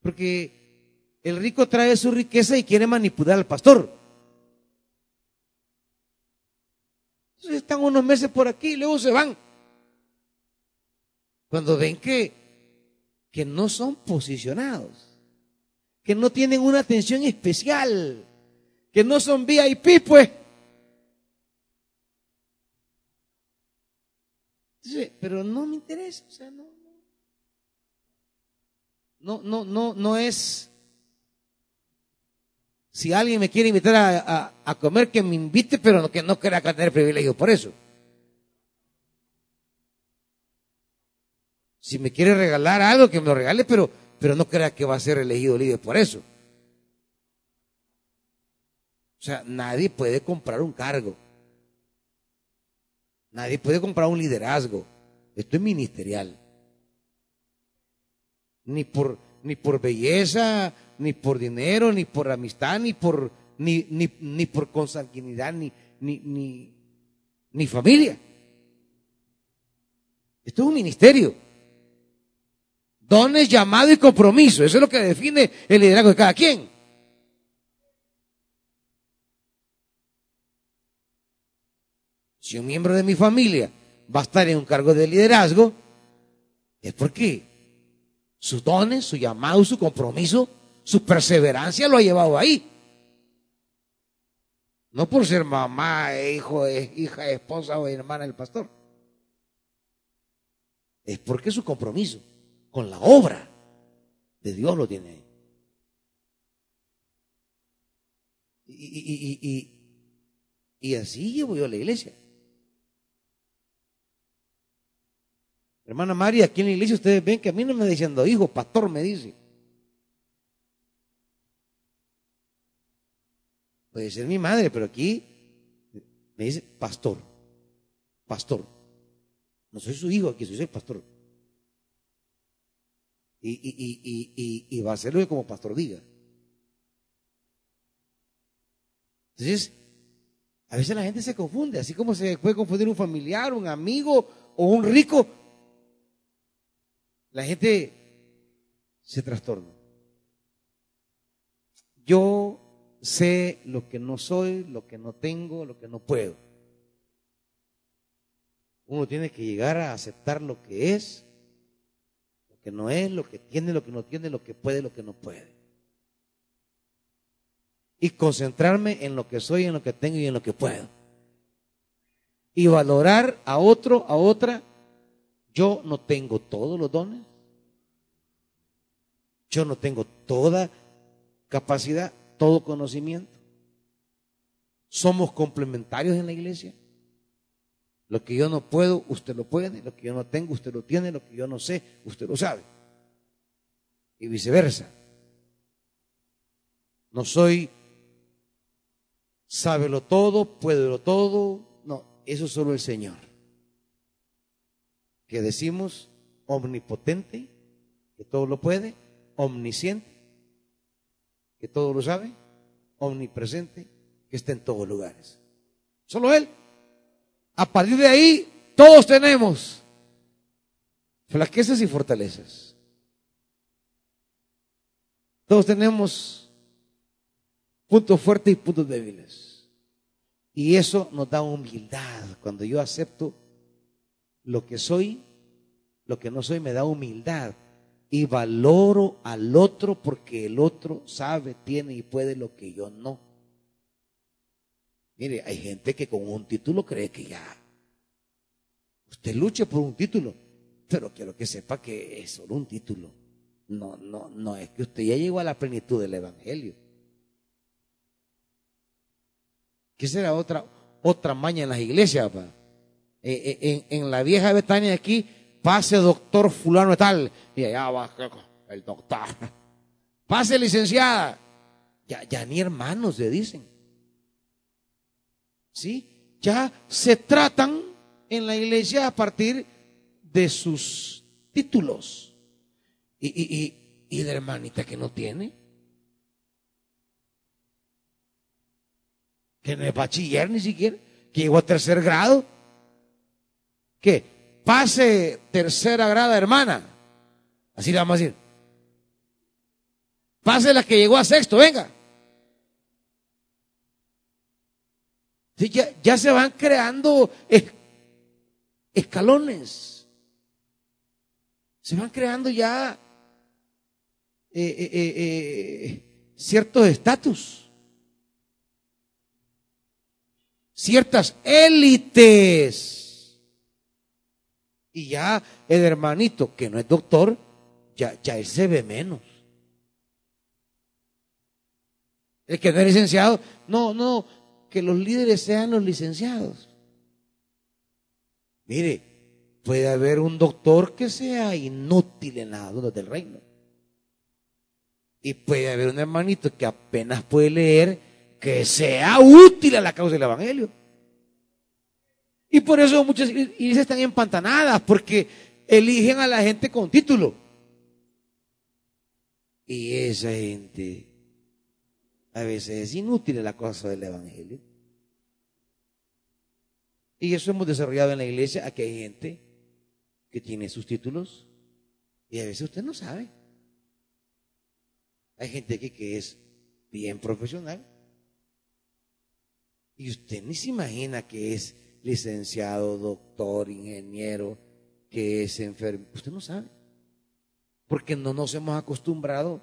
Porque el rico trae su riqueza y quiere manipular al pastor. Entonces están unos meses por aquí y luego se van. Cuando ven que, que no son posicionados, que no tienen una atención especial, que no son VIP, pues. pero no me interesa, o sea, no, no, no, no, no es. Si alguien me quiere invitar a, comer, que me invite, pero que no quiera tener privilegio por eso. Si me quiere regalar algo, que me lo regale, pero, pero no crea que va a ser elegido líder por eso. O sea, nadie puede comprar un cargo. Nadie puede comprar un liderazgo. Esto es ministerial. Ni por, ni por belleza, ni por dinero, ni por amistad, ni por, ni, ni, ni por consanguinidad, ni, ni, ni, ni familia. Esto es un ministerio. Dones, llamado y compromiso. Eso es lo que define el liderazgo de cada quien. Si un miembro de mi familia va a estar en un cargo de liderazgo, es porque sus dones, su llamado, su compromiso, su perseverancia lo ha llevado ahí. No por ser mamá, hijo, hija, esposa o hermana del pastor. Es porque su compromiso con la obra de Dios lo tiene ahí. Y, así llevo yo a la iglesia. Hermana María, aquí en la iglesia ustedes ven que a mí no me está diciendo hijo, pastor me dice. Puede ser mi madre, pero aquí me dice pastor, pastor. No soy su hijo, aquí soy el pastor. Y, va a hacerlo como pastor diga. Entonces, a veces la gente se confunde, así como se puede confundir un familiar, un amigo o un rico la gente se trastorna. Yo sé lo que no soy, lo que no tengo, lo que no puedo. Uno tiene que llegar a aceptar lo que es, lo que no es, lo que tiene, lo que no tiene, lo que puede, lo que no puede. Y concentrarme en lo que soy, en lo que tengo y en lo que puedo. Y valorar a otro, a otra, yo no tengo todos los dones. Yo no tengo toda capacidad, todo conocimiento. Somos complementarios en la iglesia. Lo que yo no puedo, usted lo puede. Lo que yo no tengo, usted lo tiene. Lo que yo no sé, usted lo sabe. Y viceversa. No soy sábelo todo, puedo todo. No, eso es solo el Señor que decimos omnipotente, que todo lo puede, omnisciente, que todo lo sabe, omnipresente, que está en todos lugares. Solo Él. A partir de ahí, todos tenemos flaquezas y fortalezas. Todos tenemos puntos fuertes y puntos débiles. Y eso nos da humildad. Cuando yo acepto lo que soy, lo que no soy me da humildad y valoro al otro porque el otro sabe, tiene y puede lo que yo no. Mire, hay gente que con un título cree que ya. Usted luche por un título, pero quiero que sepa que es solo un título. No, no, no es que usted ya llegó a la plenitud del Evangelio. ¿Qué será otra, otra maña en las iglesias, papá? Eh, eh, en, la vieja Betania aquí, pase doctor fulano tal, y allá va el doctor. Pase licenciada. Ya, ya ni hermanos se dicen. ¿Sí? Ya se tratan en la iglesia a partir de sus títulos. y, y, y, y la hermanita que no tiene. Que no es bachiller ni siquiera, que llegó a tercer grado. Que pase tercera grada, hermana. Así le vamos a decir. Pase la que llegó a sexto, venga. Ya, ya, se van creando escalones. Se van creando ya eh, eh, eh, ciertos estatus. Ciertas élites. Y ya el hermanito que no es doctor, ya, ya él se ve menos. El que no es licenciado, no, no, que los líderes sean los licenciados. Mire, puede haber un doctor que sea inútil en las dudas del reino. Y puede haber un hermanito que apenas puede leer que sea útil a la causa del Evangelio. Y por eso muchas iglesias están empantanadas, porque eligen a la gente con título. Y esa gente a veces es inútil la cosa del Evangelio. Y eso hemos desarrollado en la iglesia. Aquí hay gente que tiene sus títulos y a veces usted no sabe. Hay gente aquí que es bien profesional y usted ni se imagina que es licenciado, doctor, ingeniero, que es enfermo. Usted no sabe. Porque no nos hemos acostumbrado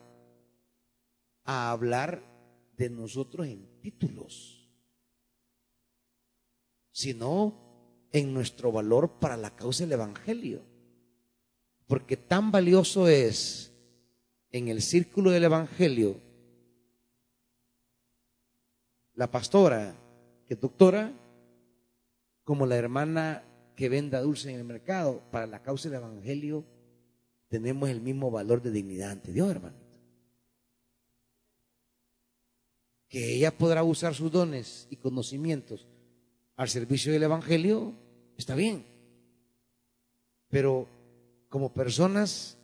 a hablar de nosotros en títulos, sino en nuestro valor para la causa del Evangelio. Porque tan valioso es en el círculo del Evangelio la pastora que es doctora, como la hermana que venda dulce en el mercado, para la causa del Evangelio tenemos el mismo valor de dignidad ante Dios, hermano. Que ella podrá usar sus dones y conocimientos al servicio del Evangelio, está bien. Pero como personas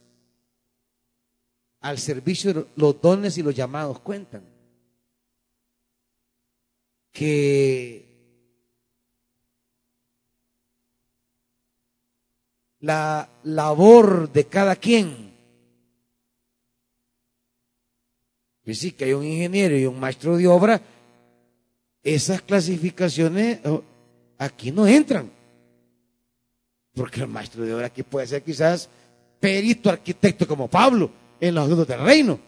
al servicio, los dones y los llamados cuentan. Que la labor de cada quien sí que hay un ingeniero y un maestro de obra, esas clasificaciones oh, aquí no entran. Porque el maestro de obra aquí puede ser quizás perito arquitecto como Pablo en los asuntos del reino.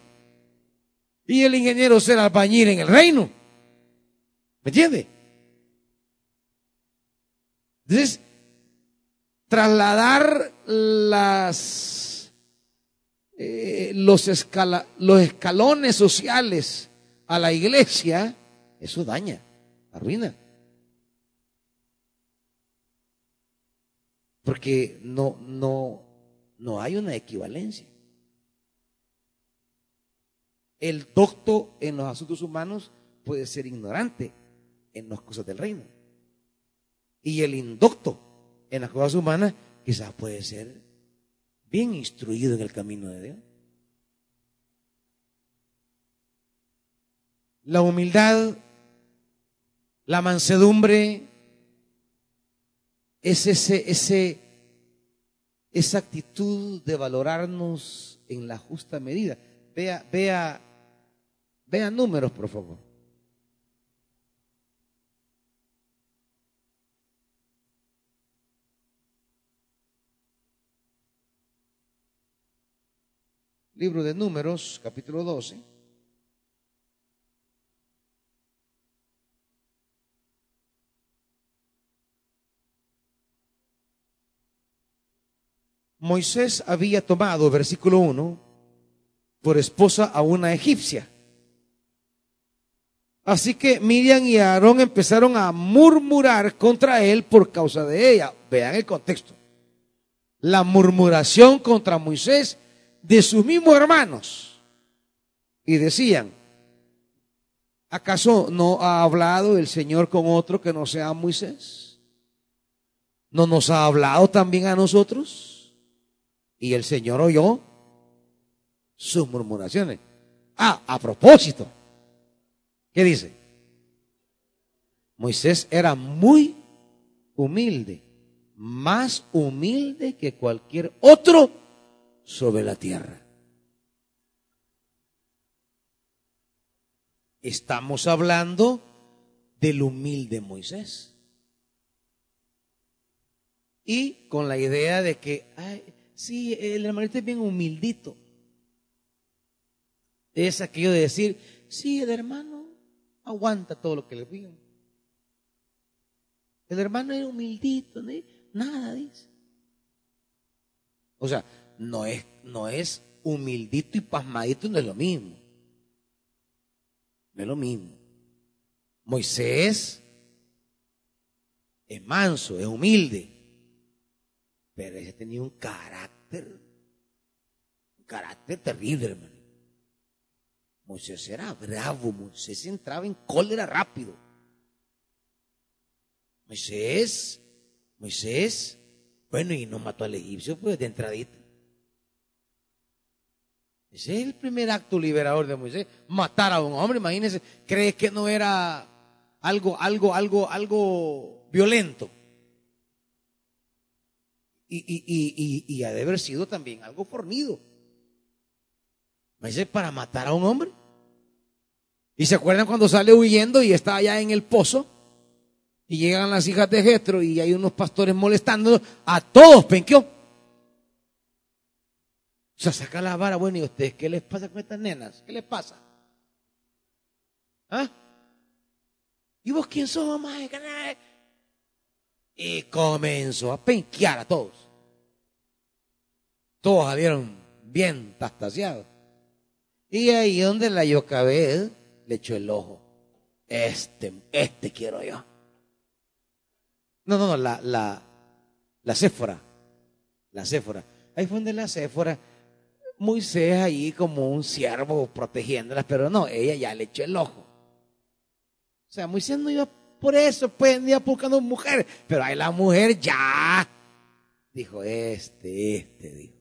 Y el ingeniero ser albañil en el reino. ¿Me entiende? Entonces, trasladar las eh, los, los escalones sociales a la iglesia, eso daña, arruina. Porque no, no, no hay una equivalencia. El docto en los asuntos humanos puede ser ignorante en las cosas del reino. Y el indocto en las cosas humanas quizás puede ser bien instruido en el camino de Dios. La humildad, la mansedumbre, es ese, ese, esa actitud de valorarnos en la justa medida. Vea, vea, vea números, por favor. Libro de Números, capítulo 12. Moisés había tomado, versículo 1, por esposa a una egipcia. Así que Miriam y Aarón empezaron a murmurar contra él por causa de ella. Vean el contexto. La murmuración contra Moisés de sus mismos hermanos y decían, ¿acaso no ha hablado el Señor con otro que no sea Moisés? ¿No nos ha hablado también a nosotros? Y el Señor oyó sus murmuraciones. Ah, a propósito, ¿qué dice? Moisés era muy humilde, más humilde que cualquier otro sobre la tierra. Estamos hablando del humilde Moisés. Y con la idea de que, ay, sí, el hermanito es bien humildito. Es aquello de decir, sí, el hermano aguanta todo lo que le pidan. El hermano es humildito, nada dice. O sea, no es, no es humildito y pasmadito, no es lo mismo. No es lo mismo. Moisés es manso, es humilde, pero ese tenía un carácter, un carácter terrible, hermano. Moisés era bravo, Moisés entraba en cólera rápido. Moisés, Moisés, bueno, y no mató al egipcio, pues de entradita. Ese es el primer acto liberador de Moisés, matar a un hombre, imagínense, cree que no era algo, algo, algo, algo violento. Y, y, y, y, ha de haber sido también algo fornido. Moisés para matar a un hombre. Y se acuerdan cuando sale huyendo y está allá en el pozo y llegan las hijas de Jetro y hay unos pastores molestando a todos penqueó. O sea, saca la vara, bueno, ¿y ustedes qué les pasa con estas nenas? ¿Qué les pasa? ¿Ah? ¿Y vos quién sos, mamá? Y comenzó a penquear a todos. Todos salieron bien tastaseados. Y ahí donde la Yocabed le echó el ojo. Este, este quiero yo. No, no, no, la, la, la Céfora. La Céfora. Ahí fue donde la Céfora. Moisés ahí como un siervo protegiéndolas, pero no, ella ya le echó el ojo. O sea, Moisés no iba por eso, pues, ni iba buscando mujer, pero ahí la mujer ya dijo, este, este, dijo.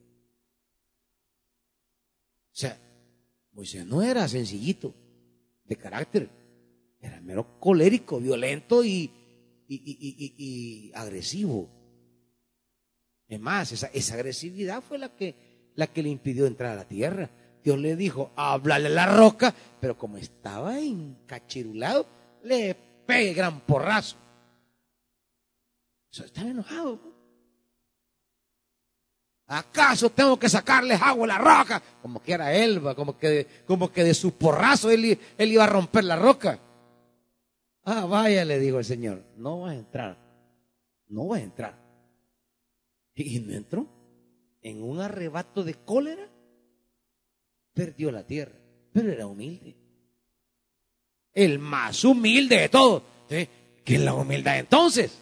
O sea, Moisés no era sencillito de carácter, era mero colérico, violento y, y, agresivo. Es más, esa, esa, agresividad fue la que, la que le impidió entrar a la tierra. Dios le dijo, háblale a la roca, pero como estaba encachirulado, le pegue gran porrazo. O sea, estaba enojado. ¿Acaso tengo que sacarles agua a la roca? Como que era Elba, como que, como que de su porrazo él, él iba a romper la roca. Ah, vaya, le dijo el Señor, no vas a entrar, no vas a entrar. Y no entró. En un arrebato de cólera, perdió la tierra, pero era humilde. El más humilde de todos. ¿Qué es la humildad entonces?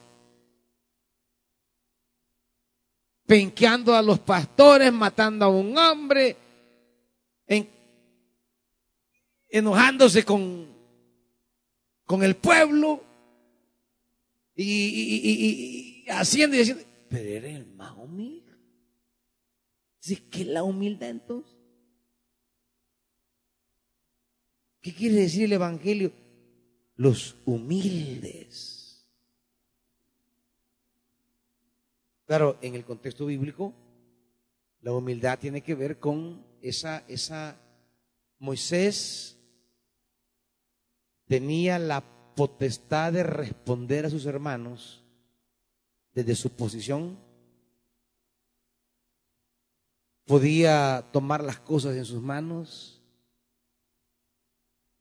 Penqueando a los pastores, matando a un hombre, enojándose con con el pueblo y, haciendo y haciendo. Pero era el más humilde. ¿Qué es la humildad entonces? ¿Qué quiere decir el Evangelio? Los humildes. Claro, en el contexto bíblico, la humildad tiene que ver con esa, esa Moisés tenía la potestad de responder a sus hermanos desde su posición. Podía tomar las cosas en sus manos,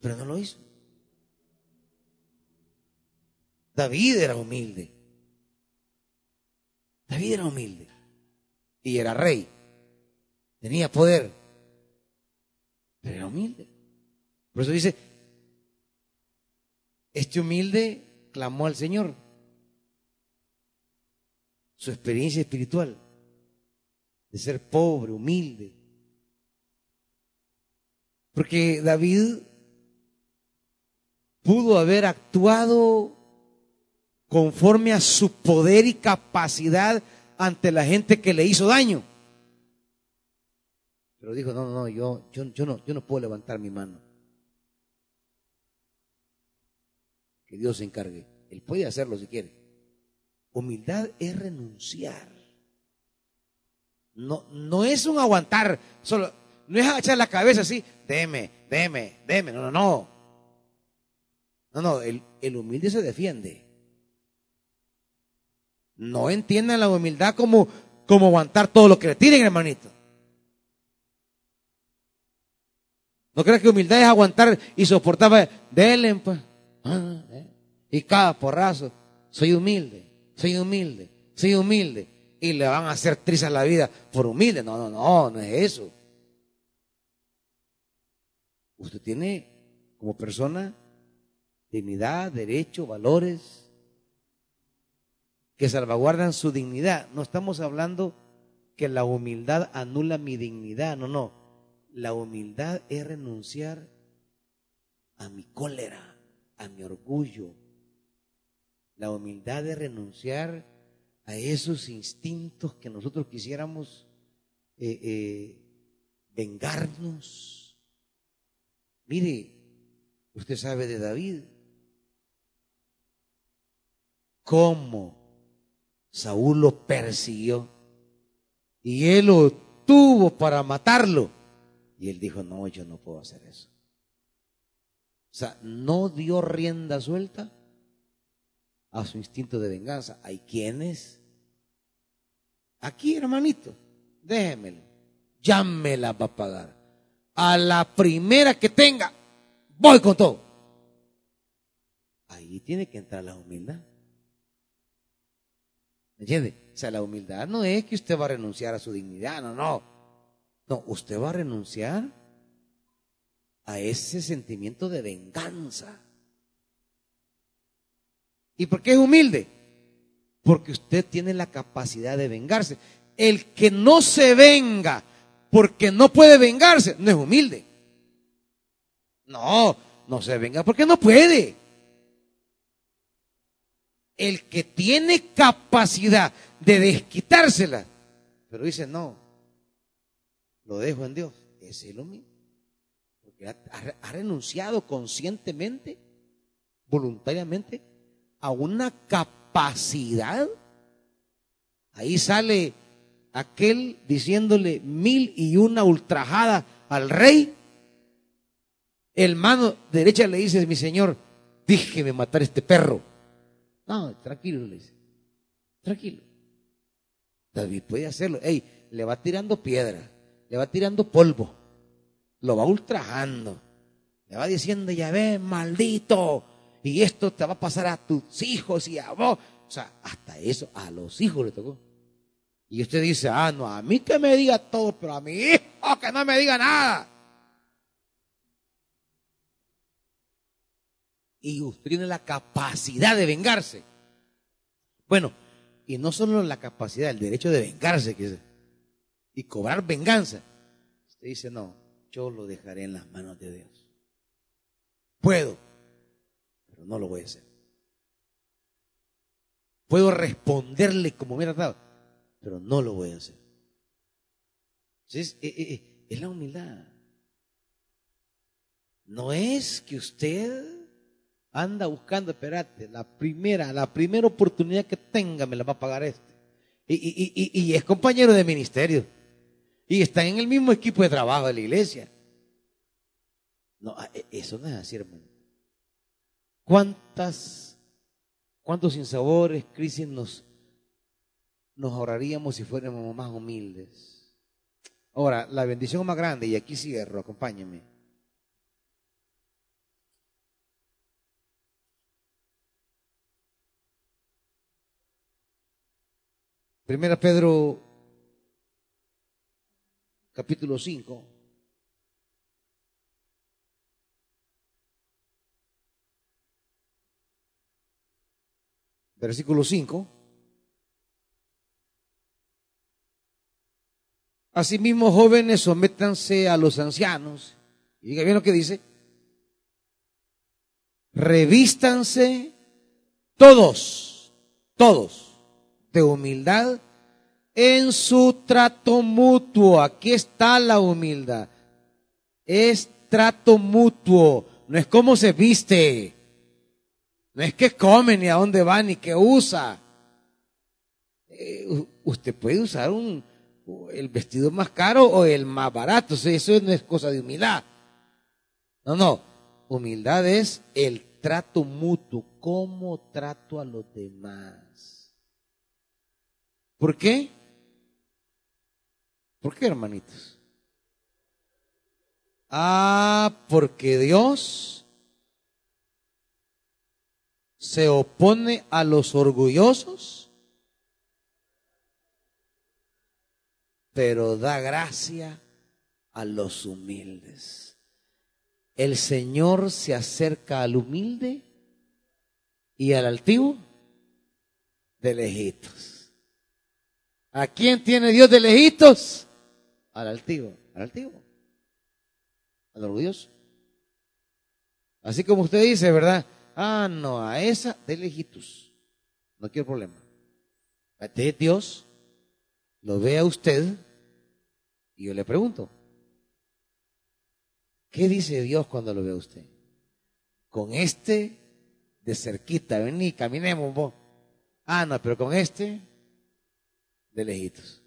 pero no lo hizo. David era humilde. David era humilde y era rey. Tenía poder, pero era humilde. Por eso dice, este humilde clamó al Señor. Su experiencia espiritual de ser pobre, humilde. Porque David pudo haber actuado conforme a su poder y capacidad ante la gente que le hizo daño. Pero dijo, no, no, yo, yo, yo, no, yo no puedo levantar mi mano. Que Dios se encargue. Él puede hacerlo si quiere. Humildad es renunciar. No, no es un aguantar, solo, no es agachar la cabeza así, deme, deme, deme, no, no, no. No, no, el, humilde se defiende. No entiendan la humildad como, como aguantar todo lo que le tiren, hermanito. No creas que humildad es aguantar y soportar, denle, pues. Ah, eh. Y cada porrazo, soy humilde, soy humilde, soy humilde. Y le van a hacer trizas la vida por humilde. No, no, no, no es eso. Usted tiene como persona dignidad, derecho, valores que salvaguardan su dignidad. No estamos hablando que la humildad anula mi dignidad, no, no. La humildad es renunciar a mi cólera, a mi orgullo. La humildad es renunciar a esos instintos que nosotros quisiéramos eh, eh, vengarnos. Mire, usted sabe de David. ¿Cómo Saúl lo persiguió? Y él lo tuvo para matarlo. Y él dijo, no, yo no puedo hacer eso. O sea, no dio rienda suelta a su instinto de venganza. Hay quienes, aquí hermanito, déjemelo, ya me la va a pagar. A la primera que tenga, voy con todo. Ahí tiene que entrar la humildad. ¿Me entiende? O sea, la humildad no es que usted va a renunciar a su dignidad, no, no. No, usted va a renunciar a ese sentimiento de venganza. ¿Y por qué es humilde? Porque usted tiene la capacidad de vengarse. El que no se venga porque no puede vengarse, no es humilde. No, no se venga porque no puede. El que tiene capacidad de desquitársela, pero dice, no, lo dejo en Dios. Es lo mismo. Porque ha, renunciado conscientemente, voluntariamente, a una capacidad. Ahí sale aquel diciéndole mil y una ultrajada al rey. El mano derecha le dice, mi señor, déjeme matar este perro. No, tranquilo, le dice. Tranquilo. David puede hacerlo. Ey, le va tirando piedra le va tirando polvo, lo va ultrajando, le va diciendo, ya ves, maldito, y esto te va a pasar a tus hijos y a vos. O sea, hasta eso a los hijos le tocó. Y usted dice, ah, no, a mí que me diga todo, pero a mi hijo que no me diga nada. Y usted tiene la capacidad de vengarse. Bueno, y no solo la capacidad, el derecho de vengarse, que y cobrar venganza. Usted dice, no, yo lo dejaré en las manos de Dios. Puedo, pero no lo voy a hacer. Puedo responderle como me ha dado, pero no lo voy a hacer. Entonces, eh, eh, eh, es la humildad. No es que usted anda buscando, espérate, la primera, la primera oportunidad que tenga me la va a pagar este. Y, y, y, y es compañero de ministerio y están en el mismo equipo de trabajo de la iglesia. No, ah, e, eso no es así, hermano. ¿Cuántas, cuántos sinsabores, crisis nos, nos ahorraríamos si fuéramos más humildes? Ahora, la bendición más grande, y aquí cierro, acompáñenme. Primera Pedro capítulo 5. Versículo 5. Asimismo, jóvenes, sométanse a los ancianos. Y diga bien lo que dice. Revístanse todos, todos, de humildad en su trato mutuo. Aquí está la humildad. Es trato mutuo. No es cómo se viste. No es que come, ni a dónde va, ni qué usa. Eh, usted puede usar el vestido más caro o el más barato. Eso no es cosa de humildad. No, no. Humildad es el trato mutuo. ¿Cómo trato a los demás? ¿Por qué? ¿Por qué, hermanitos? Ah, porque Dios se opone a los orgullosos, pero da gracia a los humildes. El Señor se acerca al humilde y al altivo de lejitos. ¿A quién tiene Dios de lejitos? Al altivo, al altivo, al orgulloso. Así como usted dice, ¿verdad? Ah, no, a esa de lejitos. No quiero problema. Este Dios lo ve a usted y yo le pregunto, ¿qué dice Dios cuando lo ve a usted? Con este de cerquita, vení, caminemos vos. Ah, no, pero con este de lejitos.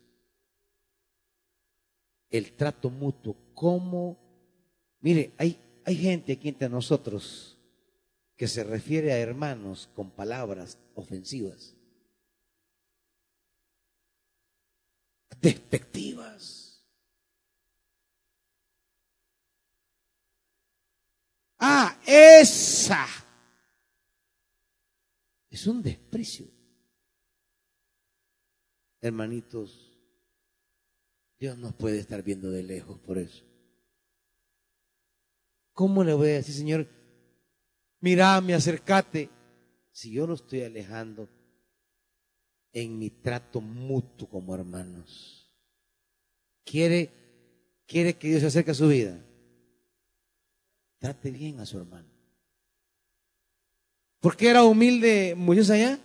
El trato mutuo, ¿cómo? Mire, hay, hay gente aquí entre nosotros que se refiere a hermanos con palabras ofensivas, despectivas. Ah, esa es un desprecio. Hermanitos, Dios nos puede estar viendo de lejos por eso. ¿Cómo le voy a decir, Señor? Mirame, acercate. Si yo lo estoy alejando en mi trato mutuo como hermanos, quiere, quiere que Dios se acerque a su vida. Trate bien a su hermano. ¿Por qué era humilde Moisés allá?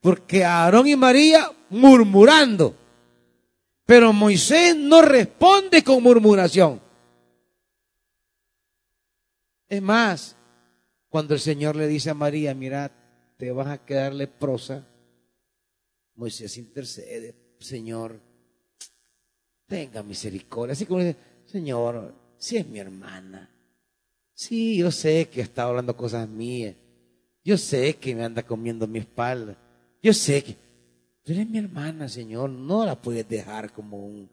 Porque Aarón y María murmurando. Pero Moisés no responde con murmuración. Es más, cuando el Señor le dice a María, mira, te vas a quedar leprosa, Moisés intercede, Señor, tenga misericordia. Así como dice, Señor, si es mi hermana, sí, yo sé que está hablando cosas mías, yo sé que me anda comiendo mi espalda, yo sé que, pero es mi hermana, Señor, no la puedes dejar como un,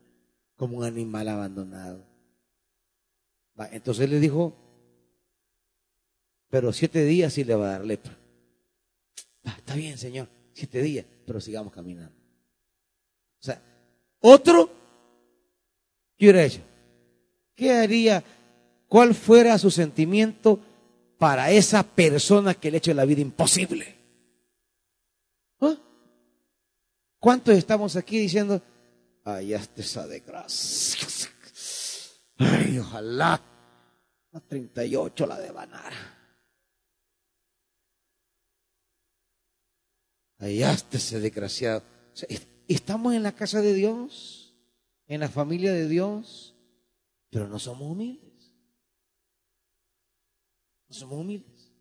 como un animal abandonado. entonces le dijo, pero siete días sí le va a dar lepra. Ah, está bien, Señor, siete días, pero sigamos caminando. O sea, otro, ¿qué hubiera hecho? ¿Qué haría? ¿Cuál fuera su sentimiento para esa persona que le ha hecho la vida imposible? ¿Ah? ¿Cuántos estamos aquí diciendo, ay, hasta esa desgracia? Ay, ojalá a 38 la devanara. Hallaste ese desgraciado. estamos en la casa de Dios, en la familia de Dios, pero no somos humildes. No somos humildes.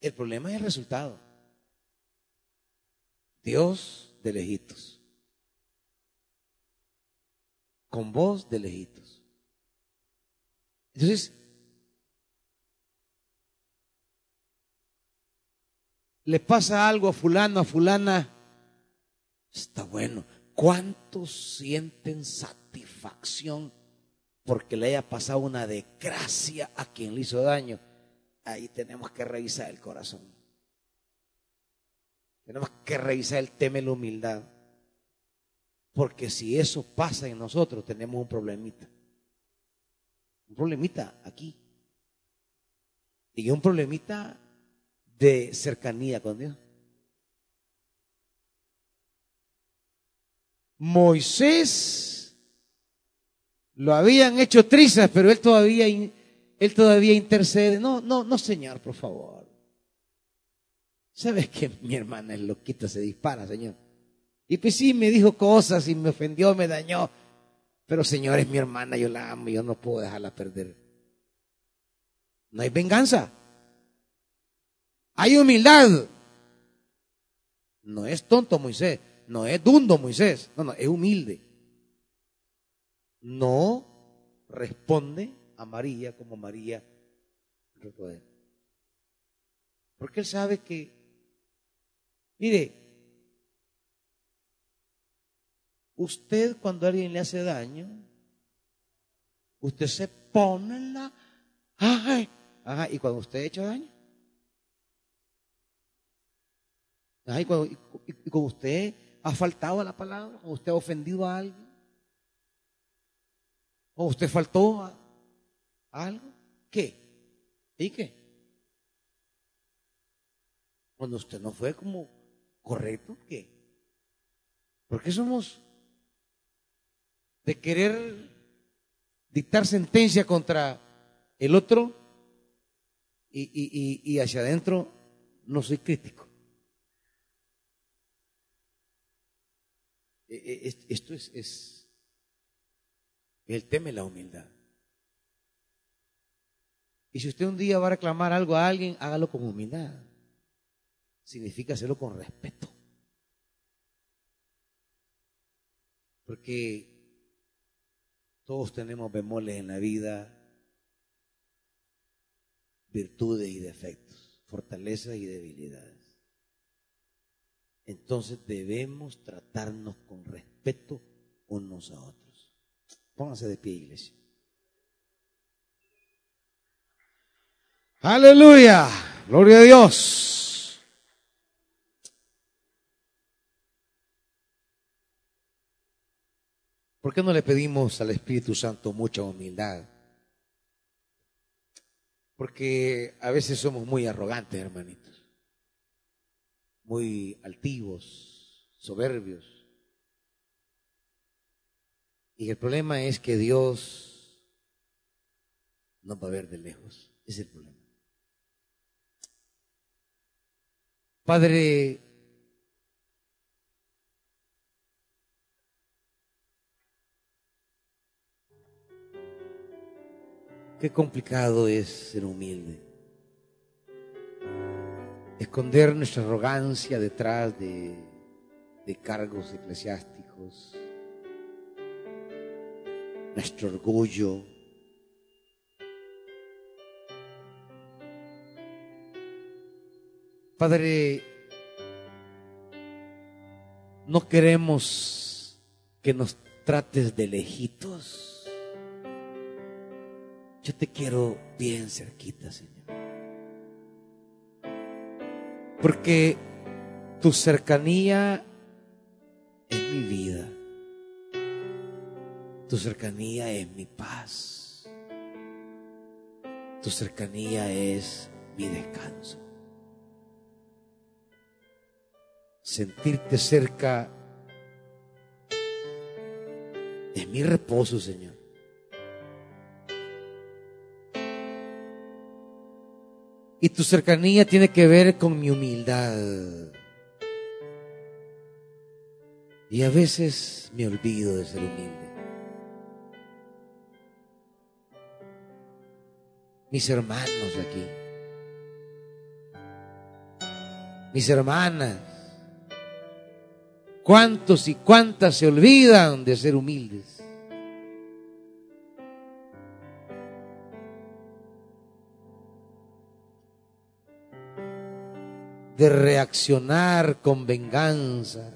El problema es el resultado. Dios de lejitos. Con voz de lejitos. Entonces, le pasa algo a fulano, a fulana, está bueno. ¿Cuántos sienten satisfacción porque le haya pasado una desgracia a quien le hizo daño? Ahí tenemos que revisar el corazón. Tenemos que revisar el tema de la humildad. Porque si eso pasa en nosotros, tenemos un problemita. Un problemita aquí. Y un problemita de cercanía con Dios. Moisés lo habían hecho trizas, pero él todavía, él todavía intercede. No, no, no, Señor, por favor. ¿Sabes que mi hermana es loquita, se dispara, Señor? Y pues sí, me dijo cosas y me ofendió, me dañó. Pero Señor, es mi hermana, yo la amo, yo no puedo dejarla perder. No hay venganza. Hay humildad. No es tonto Moisés, no es dundo Moisés, no, no, es humilde. No responde a María como María Porque él sabe que, mire, usted cuando alguien le hace daño, usted se pone en la... Ay, ajá, y cuando usted echa daño, y, cuando, usted ha faltado a la palabra, o usted ha ofendido a alguien, o usted faltó a, algo, ¿qué? ¿Y qué? Cuando usted no fue como correcto, ¿qué? Porque somos de querer dictar sentencia contra el otro y hacia adentro no soy crítico. Esto es, es el tema de la humildad. Y si usted un día va a reclamar algo a alguien, hágalo con humildad. Significa hacerlo con respeto. Porque todos tenemos bemoles en la vida, virtudes y defectos, fortalezas y debilidades entonces debemos tratarnos con respeto unos a otros. Pónganse de pie, iglesia. Aleluya, gloria a Dios. ¿Por qué no le pedimos al Espíritu Santo mucha humildad? Porque a veces somos muy arrogantes, hermanitos muy altivos, soberbios. Y el problema es que Dios no va a ver de lejos. Es el problema. Padre, qué complicado es ser humilde esconder nuestra arrogancia detrás de, cargos eclesiásticos, nuestro orgullo. Padre, no queremos que nos trates de lejitos. Yo te quiero bien cerquita, Señor. Porque tu cercanía es mi vida. Tu cercanía es mi paz. Tu cercanía es mi descanso. Sentirte cerca es mi reposo, Señor. Y tu cercanía tiene que ver con mi humildad. Y a veces me olvido de ser humilde. Mis hermanos aquí. Mis hermanas. ¿Cuántos y cuántas se olvidan de ser humildes? De reaccionar con venganza,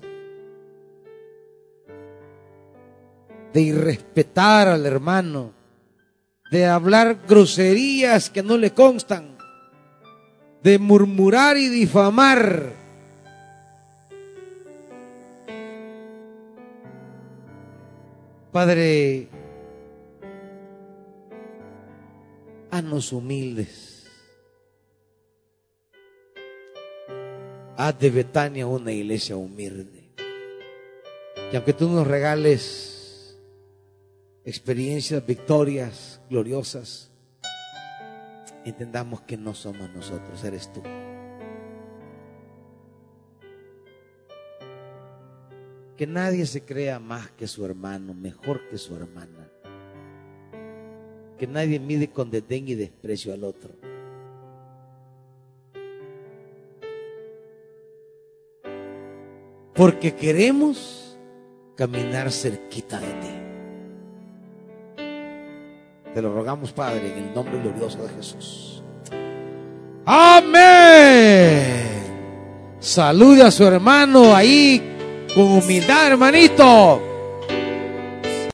de irrespetar al hermano, de hablar groserías que no le constan, de murmurar y difamar. Padre, haznos humildes Haz de Betania una iglesia humilde. Que aunque tú nos regales experiencias, victorias gloriosas, entendamos que no somos nosotros, eres tú. Que nadie se crea más que su hermano, mejor que su hermana. Que nadie mide con detén y desprecio al otro. Porque queremos caminar cerquita de ti. Te lo rogamos, Padre, en el nombre glorioso de Jesús. Amén. Salude a su hermano ahí con humildad, hermanito.